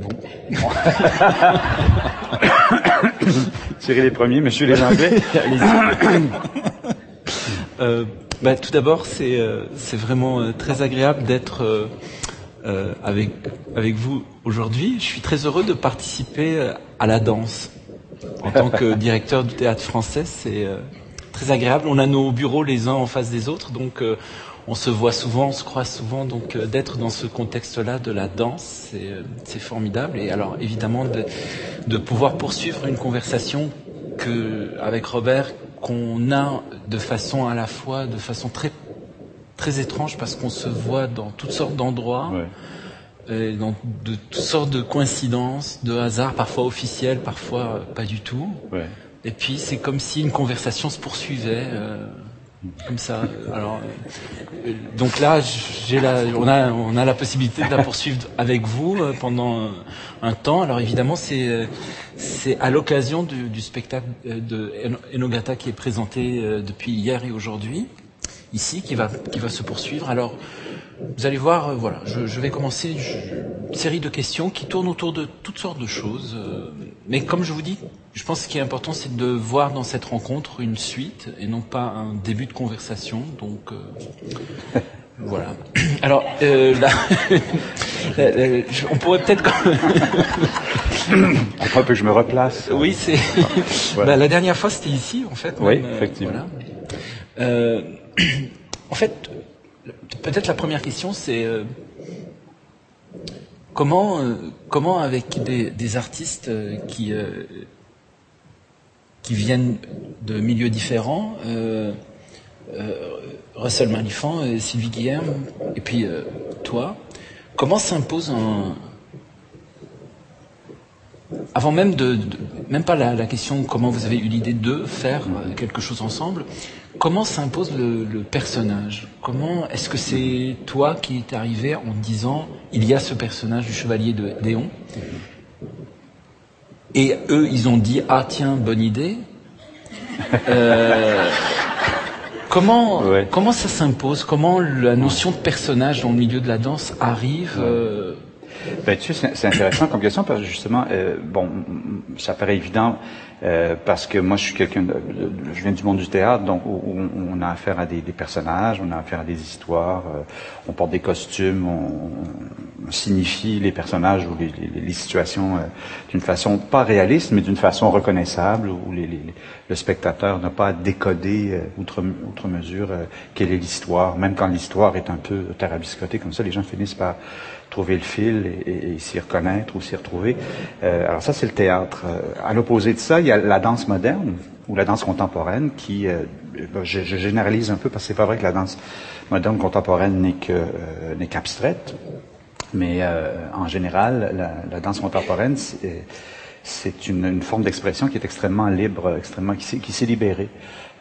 vous. Tirez les premiers, monsieur les Anglais. euh, bah, tout d'abord, c'est euh, vraiment euh, très agréable d'être euh, avec avec vous aujourd'hui. Je suis très heureux de participer à la danse en tant que directeur du théâtre français. C'est très agréable. On a nos bureaux les uns en face des autres, donc on se voit souvent, on se croise souvent, donc euh, d'être dans ce contexte-là de la danse, c'est formidable. Et alors évidemment de, de, pouvoir poursuivre une conversation que avec Robert qu'on a de façon à la fois de façon très très étrange parce qu'on se voit dans toutes sortes d'endroits. Ouais. dans de toutes sortes de coïncidences, de hasards, parfois officiels, parfois pas du tout. Ouais. Et puis c'est comme si une conversation se poursuivait. Euh, comme ça. Alors, euh, donc là, j'ai la, on a, on a la possibilité de la poursuivre avec vous euh, pendant un temps. Alors évidemment, c'est, euh, c'est à l'occasion du, du, spectacle de Enogata qui est présenté depuis hier et aujourd'hui ici, qui va, qui va se poursuivre. Alors, vous allez voir, voilà, je, je, vais commencer une série de questions qui tournent autour de toutes sortes de choses. mais comme je vous dis, je pense que ce qui est important, c'est de voir dans cette rencontre une suite et non pas un début de conversation. Donc euh, voilà. Alors euh, là, on pourrait peut-être. Après que je me replace. Oui, c'est. Bah, la dernière fois, c'était ici, en fait. Oui, euh, effectivement. Euh, en fait, peut-être la première question, c'est euh, comment, euh, comment avec des, artistes qui qui viennent de milieux différents, euh, euh, Russell Malifant, Sylvie Guillaume, et puis euh, toi, comment s'impose un... Avant même de, même pas la, question comment vous avez eu l'idée de faire quelque chose ensemble, comment s'impose le, le, personnage? Comment est-ce que c'est toi qui est arrivé en disant il y a ce personnage du chevalier de Déon? Et eux, ils ont dit ah tiens bonne idée. Euh, comment ouais. comment ça s'impose? Comment la notion de personnage dans le milieu de la danse arrive euh... ben, tu sais, c'est intéressant comme question parce que justement, euh, bon, ça paraît évident euh, parce que moi, je suis quelqu'un, de, je viens du monde du théâtre, donc où on a affaire à des, des, personnages, on a affaire à des histoires, euh, on porte des costumes, on, on, signifie les personnages ou les, les, les situations euh, d'une façon pas réaliste, mais d'une façon reconnaissable, où le spectateur n'a pas à décoder euh, outre, outre mesure euh, quelle est l'histoire, même quand l'histoire est un peu tarabiscotée comme ça, les gens finissent par trouver le fil et, et, et s'y reconnaître ou s'y retrouver. Euh, alors ça, c'est le théâtre. Euh, à l'opposé de ça, il y a la danse moderne ou la danse contemporaine qui, euh, je, je, généralise un peu parce que c'est pas vrai que la danse moderne contemporaine n'est que euh, n'est qu'abstraite, mais en général, la, la, danse contemporaine c'est une, une, forme d'expression qui est extrêmement libre, extrêmement qui, qui s'est libérée.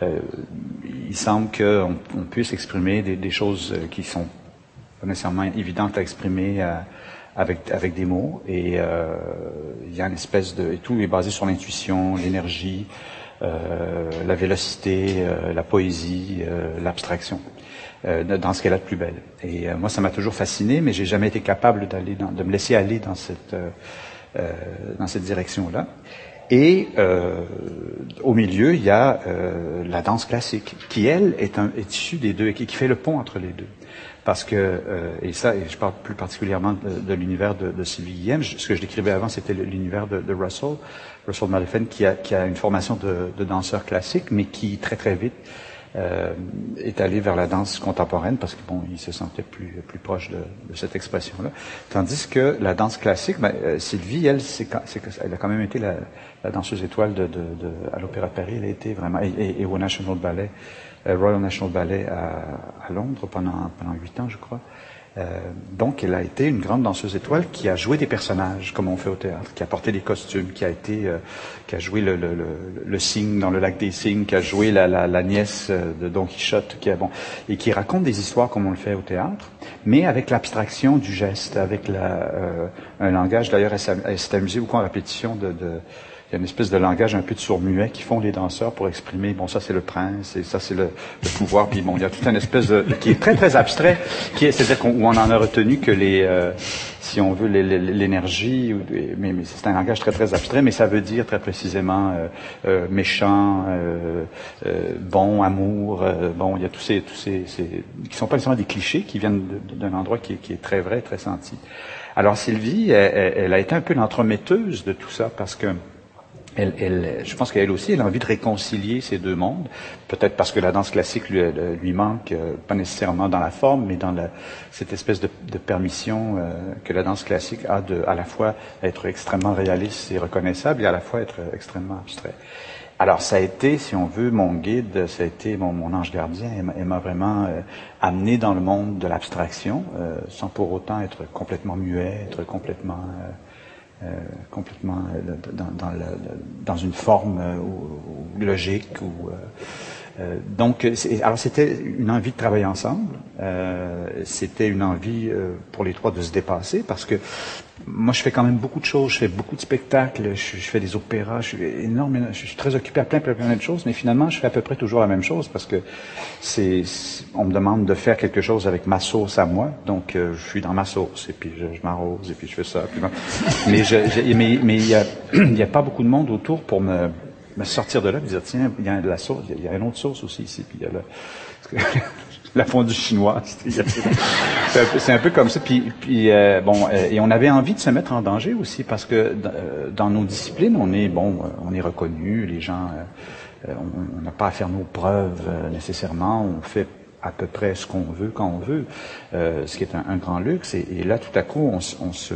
il semble qu'on on puisse exprimer des, des choses qui sont pas nécessairement évidente à exprimer euh, avec, avec des mots. Et euh, il y a une espèce de... Et tout est basé sur l'intuition, l'énergie, euh, la vélocité, euh, la poésie, euh, l'abstraction. dans ce qu'elle a de plus belle. Et moi, ça m'a toujours fasciné, mais j'ai jamais été capable d'aller, de me laisser aller dans cette dans cette direction-là. Et euh, au milieu, il y a euh, la danse classique, qui elle est, un, est issue des deux, et qui, fait le pont entre les deux. Parce que, euh, et ça, et je parle plus particulièrement de, l'univers de, de Sylvie Guillem, ce que je décrivais avant, c'était l'univers de, de, Russell, Russell Malifen, qui a, qui a une formation de, danseur classique, mais qui très très vite euh, est allé vers la danse contemporaine parce que bon, il se sentait plus plus proche de, de cette expression-là. Tandis que la danse classique, ben, euh, Sylvie, elle, elle a quand même été la, la danseuse étoile de, de, de à l'Opéra de Paris. Elle a été vraiment et, et, et au National Ballet. Euh, Royal National Ballet à, à, Londres pendant pendant huit ans, je crois. Euh, donc, elle a été une grande danseuse étoile qui a joué des personnages, comme on fait au théâtre, qui a porté des costumes, qui a été, euh, qui a joué le, le, le, le, cygne dans le lac des cygnes, qui a joué la, la, la nièce de Don Quichotte, qui a, bon, et qui raconte des histoires comme on le fait au théâtre, mais avec l'abstraction du geste, avec la, euh, un langage. D'ailleurs, elle, s'est amusée beaucoup en répétition de, de il y a une espèce de langage un peu de sourd-muet qui font les danseurs pour exprimer, bon, ça c'est le prince, et ça c'est le, pouvoir, puis bon, il y a toute une espèce de, qui est très très abstrait, qui est, c'est-à-dire qu'on, où on en a retenu que les, euh, si on veut, l'énergie, mais, c'est un langage très très abstrait, mais ça veut dire très précisément euh, euh, méchant, euh, bon, amour, bon, il y a tous ces, tous ces, ces qui sont pas nécessairement des clichés, qui viennent d'un endroit qui est, qui est, très vrai, très senti. Alors Sylvie, elle, elle a été un peu l'entremetteuse de tout ça, parce que je pense qu'elle aussi, elle a envie de réconcilier ces deux mondes. Peut-être parce que la danse classique lui, lui manque, euh, pas nécessairement dans la forme, mais dans cette espèce de, permission euh, que la danse classique a de, à la fois être extrêmement réaliste et reconnaissable, et à la fois être extrêmement abstrait. Alors, ça a été, si on veut, mon guide, ça a été mon, ange gardien. Elle m'a vraiment euh, amené dans le monde de l'abstraction, sans pour autant être complètement muet, être complètement euh, complètement euh, dans, dans, dans, une forme euh, logique ou euh, donc, alors c'était une envie de travailler ensemble. Euh, c'était une envie euh, pour les trois de se dépasser parce que moi, je fais quand même beaucoup de choses. Je fais beaucoup de spectacles. Je, fais des opéras. Je suis énorme. Je suis très occupé à plein, plein, plein de choses. Mais finalement, je fais à peu près toujours la même chose parce que c'est, on me demande de faire quelque chose avec ma sauce à moi. Donc, je suis dans ma sauce et puis je, m'arrose et puis je fais ça. mais je, mais mais il n'y a, a pas beaucoup de monde autour pour me me sortir de là et dire, tiens, il y a de la sauce, il y a une autre sauce aussi ici, puis il y a le, la fondue chinoise. c'est un, peu comme ça. Puis, puis euh, bon, euh, et on avait envie de se mettre en danger aussi parce que euh, dans nos disciplines, on est bon, on est reconnu, les gens, on n'a pas à faire nos preuves nécessairement, on fait à peu près ce qu'on veut quand on veut, ce qui est un, grand luxe. Et, là, tout à coup, on se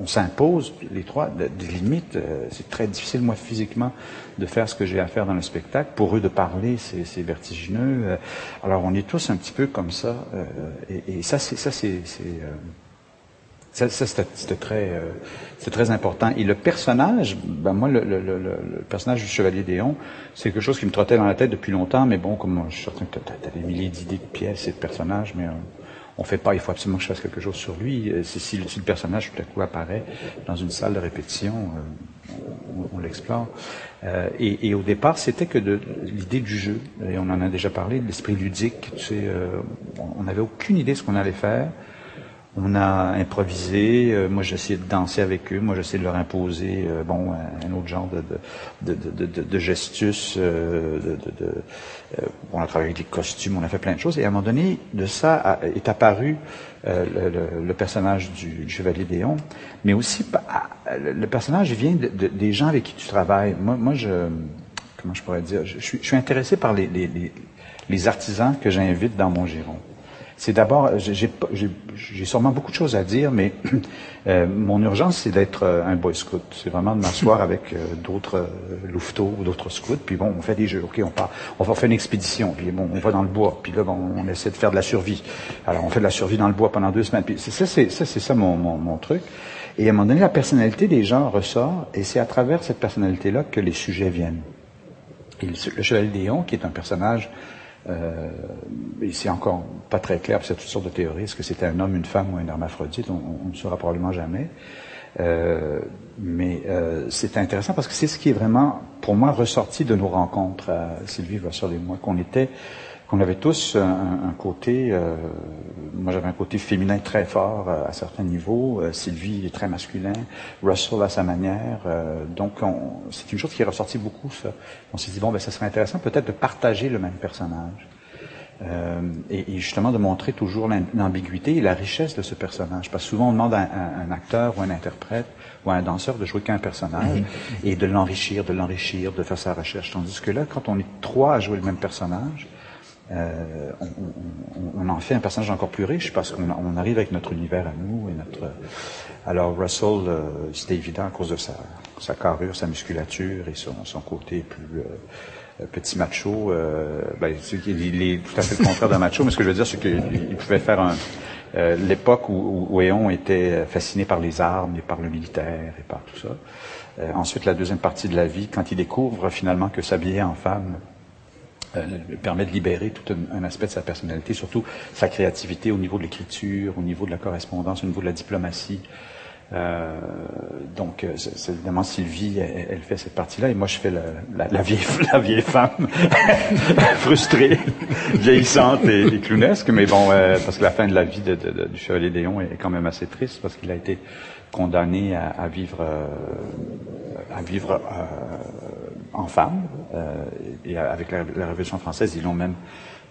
on s'impose les trois des limites. Euh, c'est très difficile, moi, physiquement, de faire ce que j'ai à faire dans le spectacle. Pour eux, de parler, c'est vertigineux. Euh, alors, on est tous un petit peu comme ça. Euh, et, ça, c'est très, important. Et le personnage, ben moi, le personnage du Chevalier Déon, c'est quelque chose qui me trottait dans la tête depuis longtemps. Mais bon, comme je suis certain que tu as, des milliers d'idées de pièces et de personnages, mais on fait pas, il faut absolument que je fasse quelque chose sur lui. Euh, si, si, le personnage tout à coup apparaît dans une salle de répétition, euh, on, l'explore. Euh, et, au départ, c'était que l'idée du jeu, et on en a déjà parlé, de l'esprit ludique. Tu sais, on n'avait aucune idée de ce qu'on allait faire. On a improvisé. Euh, moi, j'essayais de danser avec eux. Moi, j'essayais de leur imposer, euh, bon, un autre genre de, de, gestus. Euh, on a travaillé avec des costumes. On a fait plein de choses. Et à un moment donné, de ça est apparu le, personnage du, chevalier Déon, mais aussi le personnage vient des gens avec qui tu travailles. Moi, moi, je comment je pourrais dire, je, suis, je intéressé par les, les, les, les artisans que j'invite dans mon giron c'est d'abord, j'ai sûrement beaucoup de choses à dire, mais euh, mon urgence, c'est d'être euh, un boy scout. C'est vraiment de m'asseoir avec euh, d'autres euh, louveteaux, d'autres scouts, puis bon, on fait des jeux, ok, on part, on va faire une expédition, puis bon, on va dans le bois, puis là, bon, on essaie de faire de la survie. Alors, on fait de la survie dans le bois pendant deux semaines, puis ça, c'est ça, ça mon, mon, mon truc. Et à un moment donné, la personnalité des gens ressort, et c'est à travers cette personnalité-là que les sujets viennent. Et le, le Chevalier Léon, qui est un personnage euh, et c'est encore pas très clair, a toutes sortes de théories. Est-ce que c'était un homme, une femme ou un hermaphrodite? On ne saura probablement jamais. Euh, mais euh, c'est intéressant parce que c'est ce qui est vraiment, pour moi, ressorti de nos rencontres, à Sylvie Vasseur et moi, qu'on était qu'on avait tous un, côté, euh, moi j'avais un côté féminin très fort euh, à certains niveaux, euh, Sylvie est très masculin, Russell à sa manière, donc c'est une chose qui est ressortie beaucoup. Ça. On s'est dit bon ben ça serait intéressant peut-être de partager le même personnage. Et, et, justement de montrer toujours l'ambiguïté et la richesse de ce personnage. Parce que souvent on demande à, un acteur ou un interprète ou à un danseur de jouer qu'un personnage et de l'enrichir, de l'enrichir, de faire sa recherche. Tandis que là, quand on est trois à jouer le même personnage, euh, on, en fait un personnage encore plus riche parce qu'on arrive avec notre univers à nous et notre. Alors Russell, euh, c'était évident à cause de sa, sa, carrure, sa musculature et son, son côté plus euh, petit macho. Ben, il, est tout à fait le contraire d'un macho, mais ce que je veux dire, c'est qu'il pouvait faire un. L'époque où, où Éon était fasciné par les armes et par le militaire et par tout ça. ensuite, la deuxième partie de la vie, quand il découvre finalement que s'habiller en femme euh, permet de libérer tout un, aspect de sa personnalité, surtout sa créativité au niveau de l'écriture, au niveau de la correspondance, au niveau de la diplomatie. Euh, donc, euh, évidemment Sylvie, elle, fait cette partie-là, et moi je fais la, vieille, femme frustrée, vieillissante et, et, clownesque. Mais bon, parce que la fin de la vie du chevalier Léon est quand même assez triste, parce qu'il a été condamné à vivre, à vivre en femme. et avec la, Révolution française, ils l'ont même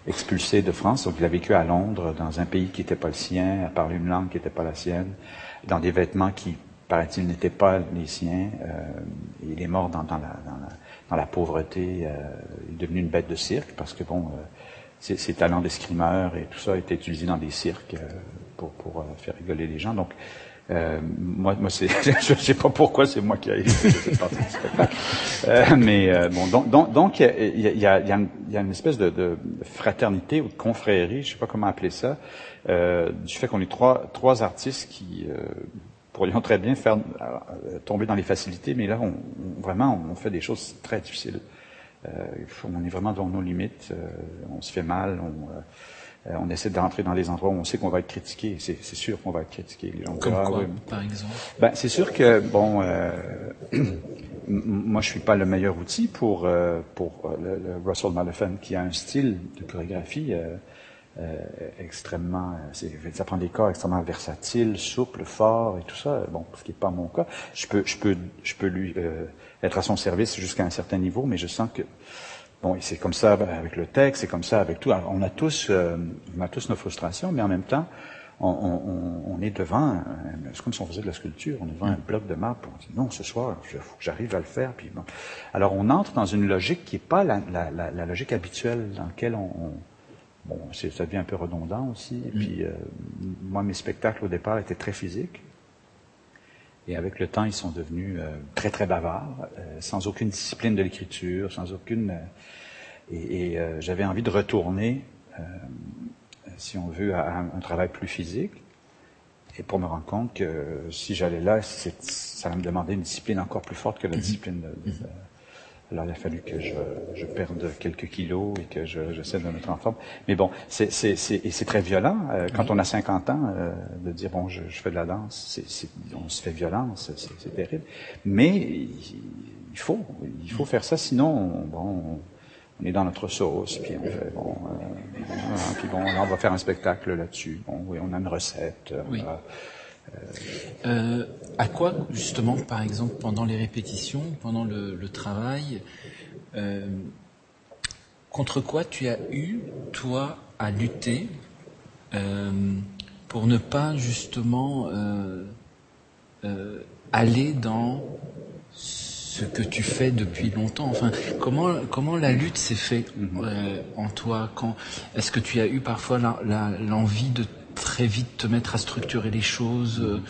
expulsé de France. Donc, il a vécu à Londres, dans un pays qui n'était pas le sien, à parler une langue qui n'était pas la sienne dans des vêtements qui, paraît-il, n'étaient pas les siens. Euh, il est mort dans, dans, la, dans, la, dans la, pauvreté. Euh, il est devenu une bête de cirque parce que, bon, euh, ses, ses, talents d'escrimeur et tout ça étaient utilisés dans des cirques euh, pour, pour euh, faire rigoler les gens. Donc, euh, moi, moi c'est, je ne sais pas pourquoi c'est moi qui ai cette partie. Euh, mais euh, bon, donc, donc, donc il, y a, il, y a, il, y a une, espèce de, de, fraternité ou de confrérie, je sais pas comment appeler ça, euh, du fait qu'on est trois, trois artistes qui euh, pourrions très bien faire euh, tomber dans les facilités, mais là, on, on, vraiment, on fait des choses très difficiles. On est vraiment dans nos limites. On se fait mal. On, on essaie d'entrer dans des endroits où on sait qu'on va être critiqué. C'est, sûr qu'on va être critiqué. Les gens Comme quoi, par exemple? Ben, C'est sûr que, bon, moi, je suis pas le meilleur outil pour, pour le, le Russell Malefan, qui a un style de chorégraphie euh, extrêmement, ça prend des corps extrêmement versatiles, souples, forts et tout ça. Bon, ce qui n'est pas mon cas. Je peux, je peux, je peux lui euh, être à son service jusqu'à un certain niveau, mais je sens que bon, c'est comme ça avec le texte, c'est comme ça avec tout. on a tous, euh, on a tous nos frustrations, mais en même temps, on, on, on est devant, c'est comme si on faisait de la sculpture, on est devant un bloc de marbre, on dit non, ce soir, il faut que j'arrive à le faire. Puis bon. Alors on entre dans une logique qui n'est pas la, la, la, la, logique habituelle dans laquelle on Bon, ça devient un peu redondant aussi. Et mm. puis, euh, moi, mes spectacles au départ étaient très physiques. Et avec le temps, ils sont devenus euh, très, très bavards, euh, sans aucune discipline de l'écriture, sans aucune... et, et j'avais envie de retourner, si on veut, à un, travail plus physique. Et pour me rendre compte que si j'allais là, ça allait me demander une discipline encore plus forte que la mm-hmm. discipline de, de, mm-hmm. Alors, il a fallu que je, je perde quelques kilos et que je, j'essaie de me mettre en forme. Mais bon, c'est, c'est, c'est, et c'est très violent. Euh, quand on a 50 ans, euh, de dire, bon, je, je, fais de la danse, c'est, c'est, on se fait violence, c'est, c'est terrible. Mais il faut, il faut faire ça, sinon, bon, on est dans notre sauce, puis on fait, bon, euh, puis bon, là, on va faire un spectacle là-dessus. Bon, oui, on a une recette. Oui. Euh, à quoi, justement, par exemple, pendant les répétitions, pendant le, le travail, euh, contre quoi tu as eu, toi, à lutter euh, pour ne pas, justement, aller dans ce que tu fais depuis longtemps? Enfin, comment comment la lutte s'est faite euh, en toi? Quand est-ce que tu as eu parfois l'envie de très vite te mettre à structurer les choses euh,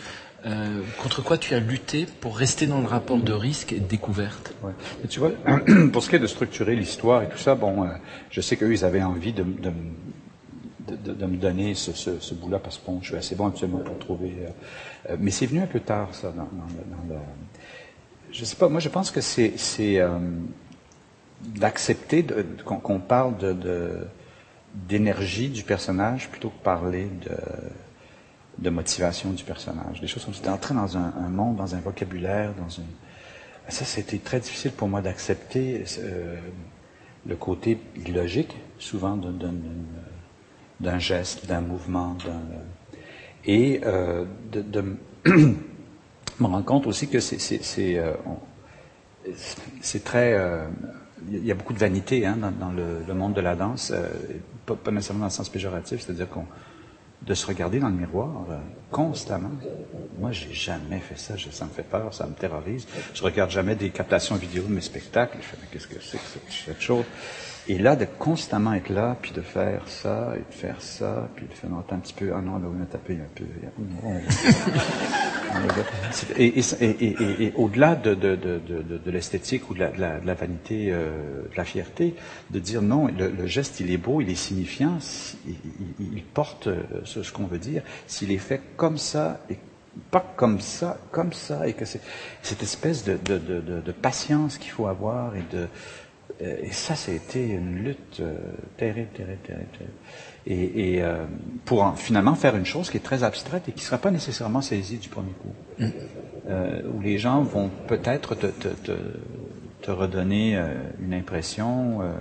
euh, contre quoi tu as lutté pour rester dans le rapport de risque et de découverte? Tu vois, pour ce qui est de structurer l'histoire et tout ça, bon, euh, je sais qu'eux, ils avaient envie de, de, de, me donner ce, ce, ce bout-là parce que bon, je suis assez bon actuellement pour trouver. Mais c'est venu un peu tard, ça, dans, dans. Je sais pas, moi je pense que c'est d'accepter qu'on qu parle de d'énergie du personnage plutôt que parler de, de motivation du personnage. Des choses comme ça. Entrer dans un, monde, dans un vocabulaire, dans une... Ça, c'était très difficile pour moi d'accepter euh, le côté illogique, souvent, d'un geste, d'un mouvement. Et euh, de, me rendre compte aussi que c'est euh, très... Euh, il y a beaucoup de vanité hein, dans, le, monde de la danse. Pas, pas, nécessairement dans le sens péjoratif, c'est-à-dire qu'on de se regarder dans le miroir euh, constamment. Moi, j'ai jamais fait ça. Je, ça me fait peur, ça me terrorise. Je regarde jamais des captations vidéo de mes spectacles. Je fais, mais qu'est-ce que c'est que cette chose? Et là, de constamment être là, puis de faire ça, et de faire ça, puis de faire non, un petit peu, ah non, là, on a tapé un peu. et, et, et, et au-delà de, de, de, de, l'esthétique ou de la, de la, de la vanité, euh, de la fierté, de dire non, le, le, geste, il est beau, il est signifiant, il, il, il porte euh, ce, ce qu'on veut dire. S'il est fait comme ça, et pas comme ça, comme ça, et que c'est cette espèce de, de, de, de patience qu'il faut avoir et de et ça, c'était une lutte euh, terrible, terrible, terrible, terrible. Et, et euh, pour en- finalement faire une chose qui est très abstraite et qui ne sera pas nécessairement saisie du premier coup. Euh, où les gens vont peut-être te, te, te, te redonner euh, une impression euh,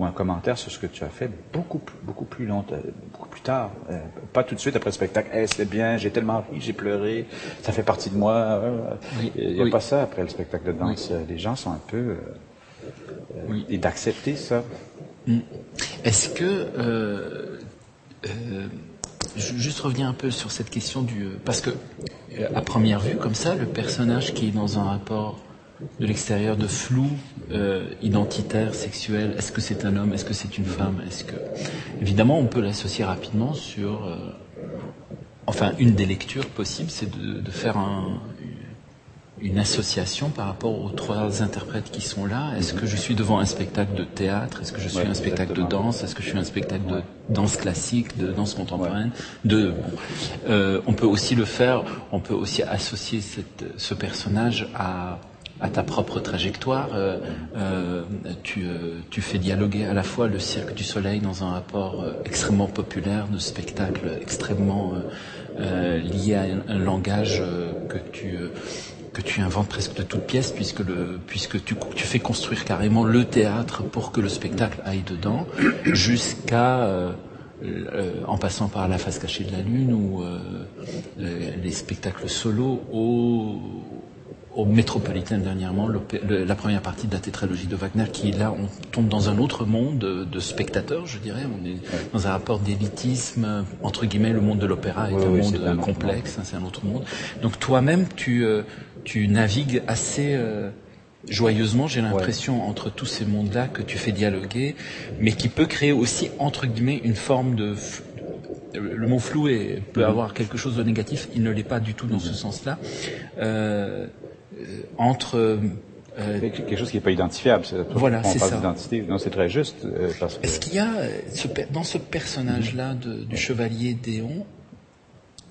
ou un commentaire sur ce que tu as fait beaucoup plus, beaucoup plus longtemps, beaucoup plus tard. Euh, pas tout de suite après le spectacle. Hey, c'était bien, j'ai tellement ri, j'ai pleuré, ça fait partie de moi. Euh, Oui, Il n'y a oui. pas ça après le spectacle de danse. Euh, Les gens sont un peu... euh, euh, Et d'accepter ça. Est-ce que euh, euh, ju- juste revenir un peu sur cette question du parce que euh, à première vue comme ça le personnage qui est dans un rapport de l'extérieur de flou euh, identitaire sexuel est-ce que c'est un homme est-ce que c'est une femme est-ce que évidemment on peut l'associer rapidement sur euh, enfin une des lectures possibles c'est de, de faire un, une association par rapport aux trois interprètes qui sont là. Est-ce que je suis devant un spectacle de théâtre? Est-ce que je suis Ouais, un spectacle de danse? Est-ce que je suis un spectacle de danse classique, de danse contemporaine? De bon. Euh, on peut aussi le faire. On peut aussi associer cette, ce personnage à à ta propre trajectoire. Euh, euh, tu, euh, tu fais dialoguer à la fois le Cirque du Soleil dans un rapport euh, extrêmement populaire, de spectacle extrêmement lié à un, un langage que tu euh, que tu inventes presque de toutes pièces puisque le puisque tu tu fais construire carrément le théâtre pour que le spectacle aille dedans jusqu'à euh, euh, en passant par la face cachée de la lune ou euh, les, les spectacles solos au au Métropolitain dernièrement, l'opé- le- la première partie de la tétralogie de Wagner, qui là, on tombe dans un autre monde de, de spectateurs, je dirais. On est dans un rapport d'élitisme, entre guillemets, le monde de l'opéra est Oui, un oui, monde complexe, hein, c'est un autre monde. Donc toi-même, tu, euh, tu navigues assez euh, joyeusement, j'ai l'impression, entre tous ces mondes-là que tu fais dialoguer, mais qui peut créer aussi, entre guillemets, une forme de... Le mot flou est, peut avoir quelque chose de négatif, il ne l'est pas du tout dans ce sens-là. Euh, euh, entre euh, quelque chose qui n'est pas identifiable. c'est- Voilà, c'est ça. d'identité. Non, c'est très juste. euh, parce que, Est-ce qu'il y a euh, ce dans ce personnage-là de- du chevalier Déon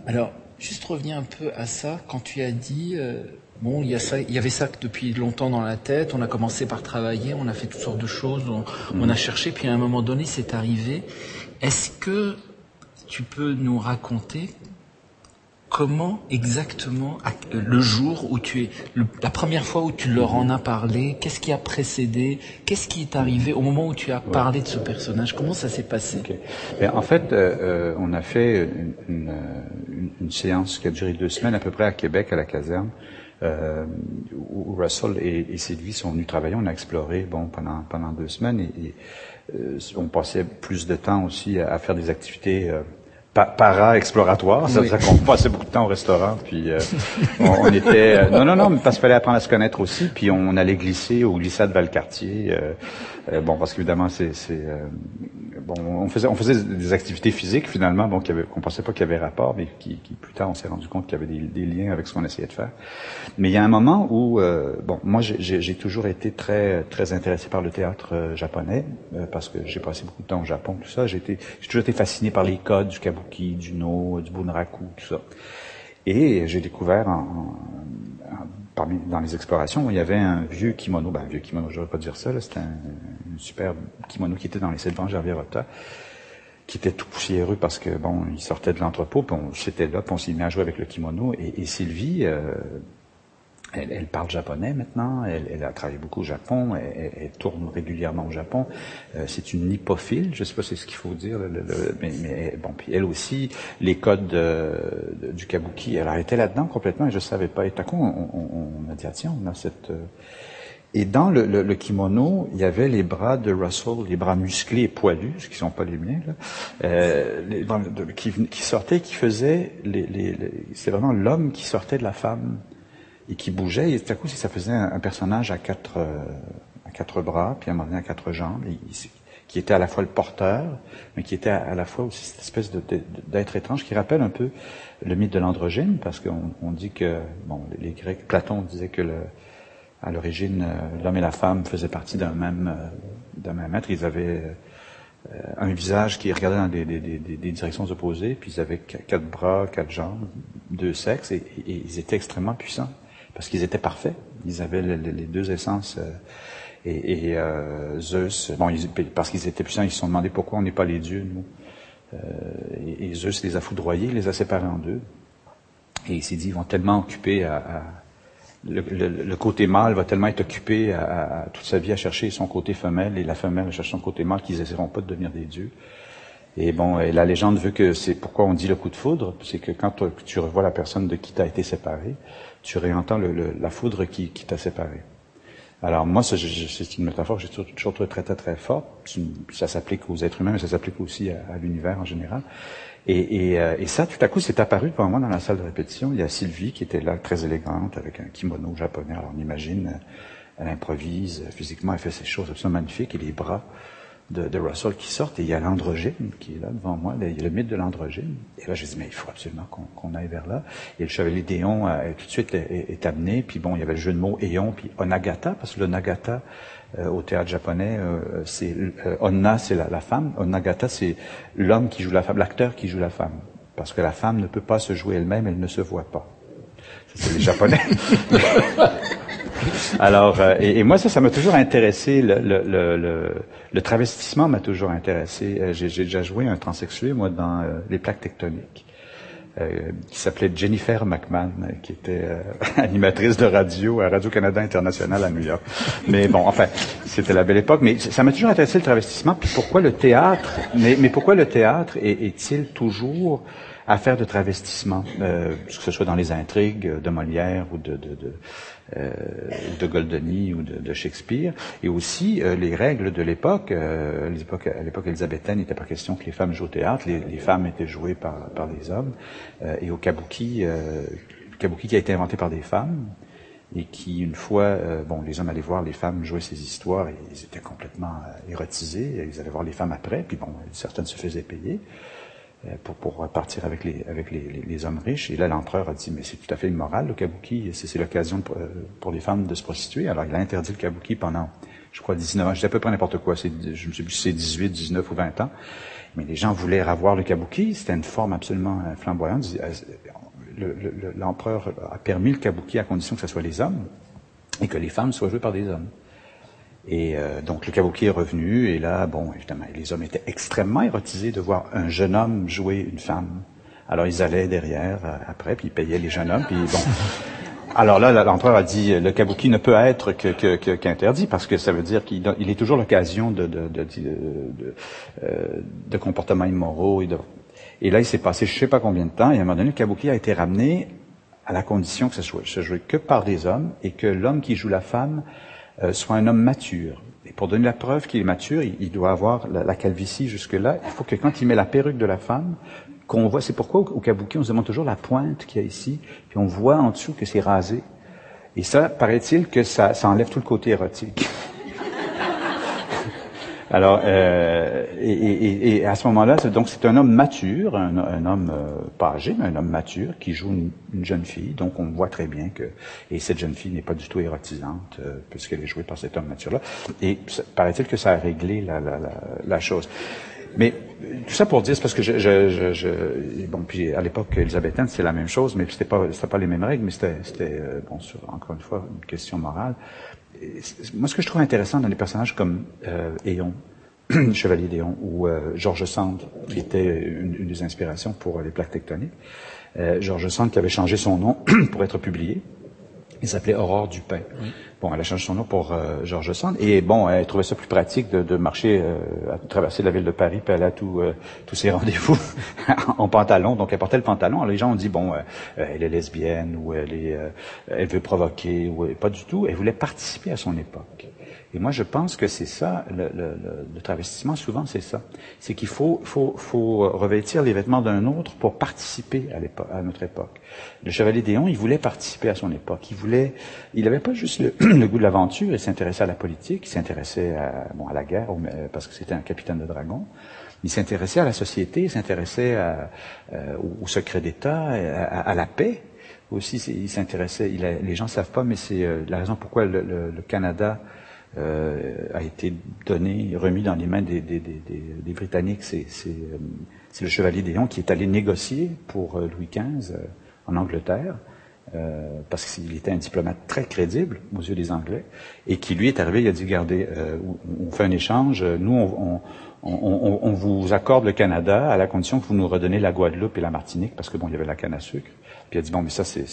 Alors, juste revenir un peu à ça, quand tu as dit euh, bon, il y a ça, il y avait ça depuis longtemps dans la tête. On a commencé par travailler, on a fait toutes sortes de choses, on, on a cherché, puis à un moment donné, c'est arrivé. Est-ce que tu peux nous raconter comment exactement euh, le jour où tu es le- la première fois où tu leur en as parlé, qu'est-ce qui a précédé, qu'est-ce qui est arrivé au moment où tu as parlé de ce personnage, comment ça s'est passé en fait, euh, euh, on a fait une, une, euh, une- une séance qui a duré deux semaines à peu près à Québec, à la caserne, euh, où où Russell et, et Sylvie sont venus travailler. On a exploré bon pendant pendant deux semaines et, et, euh, on passait plus de temps aussi à, à faire des activités. Pa- para-exploratoires, ça Oui. qu'on passait beaucoup de temps au restaurant, puis euh, on, on était euh, non non non, mais parce qu'il fallait apprendre à se connaître aussi, puis on allait glisser au glissade Valcartier, euh, bon parce qu'évidemment c'est euh, bon on faisait on faisait des activités physiques finalement bon qu'on pensait pas qu'il y avait rapport, mais qui, qui plus tard on s'est rendu compte qu'il y avait des, liens avec ce qu'on essayait de faire. Mais il y a un moment où euh, bon moi j'ai- toujours été très très intéressé par le théâtre euh, japonais euh, parce que j'ai passé beaucoup de temps au Japon tout ça, j'ai toujours été fasciné par les codes du kabuki, du no, du bunraku tout ça. Et j'ai découvert en- en- parmi, dans les explorations, il y avait un vieux kimono, ben un vieux kimono, je ne pas dire ça, c'était un, un super kimono qui était dans les sept venges Gervierota, qui était tout poussiéreux parce que bon, il sortait de l'entrepôt, puis on s'était là, puis on s'est mis à jouer avec le kimono. Et, et Sylvie, euh, elle, elle parle japonais maintenant, elle, elle a travaillé beaucoup au Japon, elle, elle- tourne régulièrement au Japon. Euh, c'est une hippophile, je sais pas c'est ce qu'il faut dire, le- le- mais, mais bon, puis elle aussi, les codes de- de- du kabuki, elle a été là-dedans complètement et je savais pas. Et tout à on, on- on a dit ah, tiens, on a cette euh, et dans le, le- kimono, il y avait les bras de Russell, les bras musclés et poilus, ce qui sont pas les miens, là, euh, qui, qui sortaient, qui faisaient, les, les, les- c'est vraiment l'homme qui sortait de la femme et qui bougeait. Et tout à coup, ça faisait un, personnage à quatre, euh, à quatre bras, puis à un moment donné à quatre jambes, qui était à la fois le porteur, mais qui était à, la fois aussi cette espèce d'être étrange qui rappelle un peu le mythe de l'androgyne, parce qu'on on dit que, bon, les, Grecs, Platon disait que le, à l'origine, euh, l'homme et la femme faisaient partie d'un même, euh, d'un même être. Ils avaient un visage qui regardait dans des, directions opposées, puis ils avaient qu- quatre bras, quatre jambes, deux sexes, et ils étaient extrêmement puissants parce qu'ils étaient parfaits. Ils avaient le- le- les deux essences. euh, Et, euh, Zeus, bon, parce qu'ils étaient puissants, ils se sont demandé pourquoi on n'est pas les dieux, nous. Euh, et, Zeus les a foudroyés, les a séparés en deux. Et il s'est dit, ils vont tellement occuper à, le, côté mâle va tellement être occupé à, toute sa vie à chercher son côté femelle et la femelle à chercher son côté mâle qu'ils n'essaieront pas de devenir des dieux. Et bon, et la légende veut que c'est pourquoi on dit le coup de foudre, c'est que quand tu revois la personne de qui t'as été séparé, tu réentends le, la foudre qui, qui t'a séparé. Alors moi, c'est une métaphore que j'ai toujours trouvé très, très, très forte. Ça s'applique aux êtres humains, mais ça s'applique aussi à, l'univers en général. Et, et, euh, et, ça, tout à coup, c'est apparu devant moi dans la salle de répétition. Il y a Sylvie qui était là, très élégante, avec un kimono japonais. Alors on imagine, elle improvise physiquement, elle fait ces choses absolument magnifiques, et les bras de, Russell qui sortent, et il y a l'androgyne qui est là devant moi, il y a le mythe de l'androgyne. Et là, je dis, mais il faut absolument qu'on aille vers là. Et le chevalier d'Éon euh, tout de suite est, amené, puis bon, il y avait le jeu de mots Éon, puis Onagata, parce que le Nagata, euh, au théâtre japonais, euh, c'est Onna, c'est la, la, femme, Onagata, c'est l'homme qui joue la femme, l'acteur qui joue la femme. Parce que la femme ne peut pas se jouer elle-même, elle ne se voit pas. C'est les Japonais. Alors, euh, et, moi, ça, ça m'a toujours intéressé. Le, le, le, le travestissement m'a toujours intéressé. Euh, j'ai, déjà joué un transsexué, moi, dans euh, Les plaques tectoniques, qui s'appelait Jennifer McMahon, qui était animatrice de radio à Radio-Canada International à New York. Mais bon, enfin, c'était la belle époque. Mais ça m'a toujours intéressé le travestissement. Puis pourquoi le théâtre? Mais, mais pourquoi le théâtre est, est-il toujours affaire de travestissement, euh, que ce soit dans les intrigues de Molière ou de, de, de, euh, de Goldoni ou de, Shakespeare, et aussi euh, les règles de l'époque. Euh, à l'époque élisabéthaine, il n'était pas question que les femmes jouent au théâtre, les, les femmes étaient jouées par, par les hommes. Euh, et au kabuki, le kabuki qui a été inventé par des femmes, et qui, une fois, bon, les hommes allaient voir les femmes jouer ces histoires, et ils étaient complètement érotisés, ils allaient voir les femmes après, puis bon, certaines se faisaient payer. Euh, pour, pour partir avec les, avec les, les, hommes riches. Et là, l'empereur a dit, mais c'est tout à fait immoral, le kabuki, c'est l'occasion pour, euh, pour les femmes de se prostituer. Alors, il a interdit le kabuki pendant, je crois, 19 ans. Je dis à peu près n'importe quoi. Je ne sais plus si c'est 18, 19 ou 20 ans. Mais les gens voulaient avoir le kabuki. C'était une forme absolument euh, flamboyante. L'empereur a permis le kabuki à condition que ce soit les hommes et que les femmes soient jouées par des hommes. Et euh, donc le kabuki est revenu, et là, bon, évidemment, les hommes étaient extrêmement érotisés de voir un jeune homme jouer une femme. Alors ils allaient derrière euh, après, puis ils payaient les jeunes hommes, puis bon. Alors là, l'empereur a dit le kabuki ne peut être que, qu'interdit parce que ça veut dire qu'il il est toujours l'occasion de, de, de, de, euh, comportements immoraux. Et, de, là, il s'est passé je sais pas combien de temps, et à un moment donné, le kabuki a été ramené à la condition que ce soit se jouait que par des hommes et que l'homme qui joue la femme euh, soit un homme mature. Et pour donner la preuve qu'il est mature, il, doit avoir la, calvitie jusque-là. Il faut que quand il met la perruque de la femme, qu'on voit, c'est pourquoi au, kabuki, on se demande toujours la pointe qu'il y a ici, puis on voit en dessous que c'est rasé. Et ça, paraît-il que ça, ça enlève tout le côté érotique. Alors, euh, et, et, et, à ce moment-là, donc c'est un homme mature, un, un homme euh, pas âgé, mais un homme mature qui joue une, jeune fille. Donc, on voit très bien que et cette jeune fille n'est pas du tout érotisante euh, puisqu'elle est jouée par cet homme mature-là. Et paraît-il que ça a réglé la, la, la, la chose. Mais tout ça pour dire, parce que je, je, je, bon, puis à l'époque élisabéthaine, c'était la même chose, mais c'était pas, c'était pas les mêmes règles, mais c'était, c'était, euh, bon, encore une fois, une question morale. Moi, ce que je trouve intéressant dans les personnages comme euh, Éon, Chevalier d'Éon, ou euh, Georges Sand, qui était une, des inspirations pour les plaques tectoniques, euh, Georges Sand qui avait changé son nom pour être publié, il s'appelait Aurore Dupin. Bon, elle a changé son nom pour euh, Georges Sand. Et bon, elle trouvait ça plus pratique de, de marcher, euh, à traverser la ville de Paris, puis aller à tous euh, tous ses rendez-vous en pantalon. Donc, elle portait le pantalon. Alors, les gens ont dit, bon, elle est lesbienne, ou elle est, elle veut provoquer, ou pas du tout. Elle voulait participer à son époque. Et moi, je pense que c'est ça, le, le, le, travestissement, souvent, c'est ça. C'est qu'il faut, faut, faut revêtir les vêtements d'un autre pour participer à, à notre époque. Le chevalier Déon, il voulait participer à son époque. Il voulait, il n'avait pas juste le, le goût de l'aventure, il s'intéressait à la politique, il s'intéressait à, bon, à la guerre, parce que c'était un capitaine de dragon. Il s'intéressait à la société, il s'intéressait euh, au, secret d'État, à, à, la paix aussi. Il s'intéressait. Les gens savent pas, mais c'est euh, la raison pourquoi le, le Canada euh, a été donné, remis dans les mains des, des, des, des Britanniques. C'est, euh, c'est, le chevalier d'Éon qui est allé négocier pour euh, Louis XV en Angleterre. euh, parce qu'il était un diplomate très crédible aux yeux des Anglais, et qui lui est arrivé, il a dit, regardez, euh, on fait un échange, nous on, on, on, vous accorde le Canada à la condition que vous nous redonnez la Guadeloupe et la Martinique, parce que bon, il y avait la canne à sucre. Puis il a dit, bon, mais ça c'est...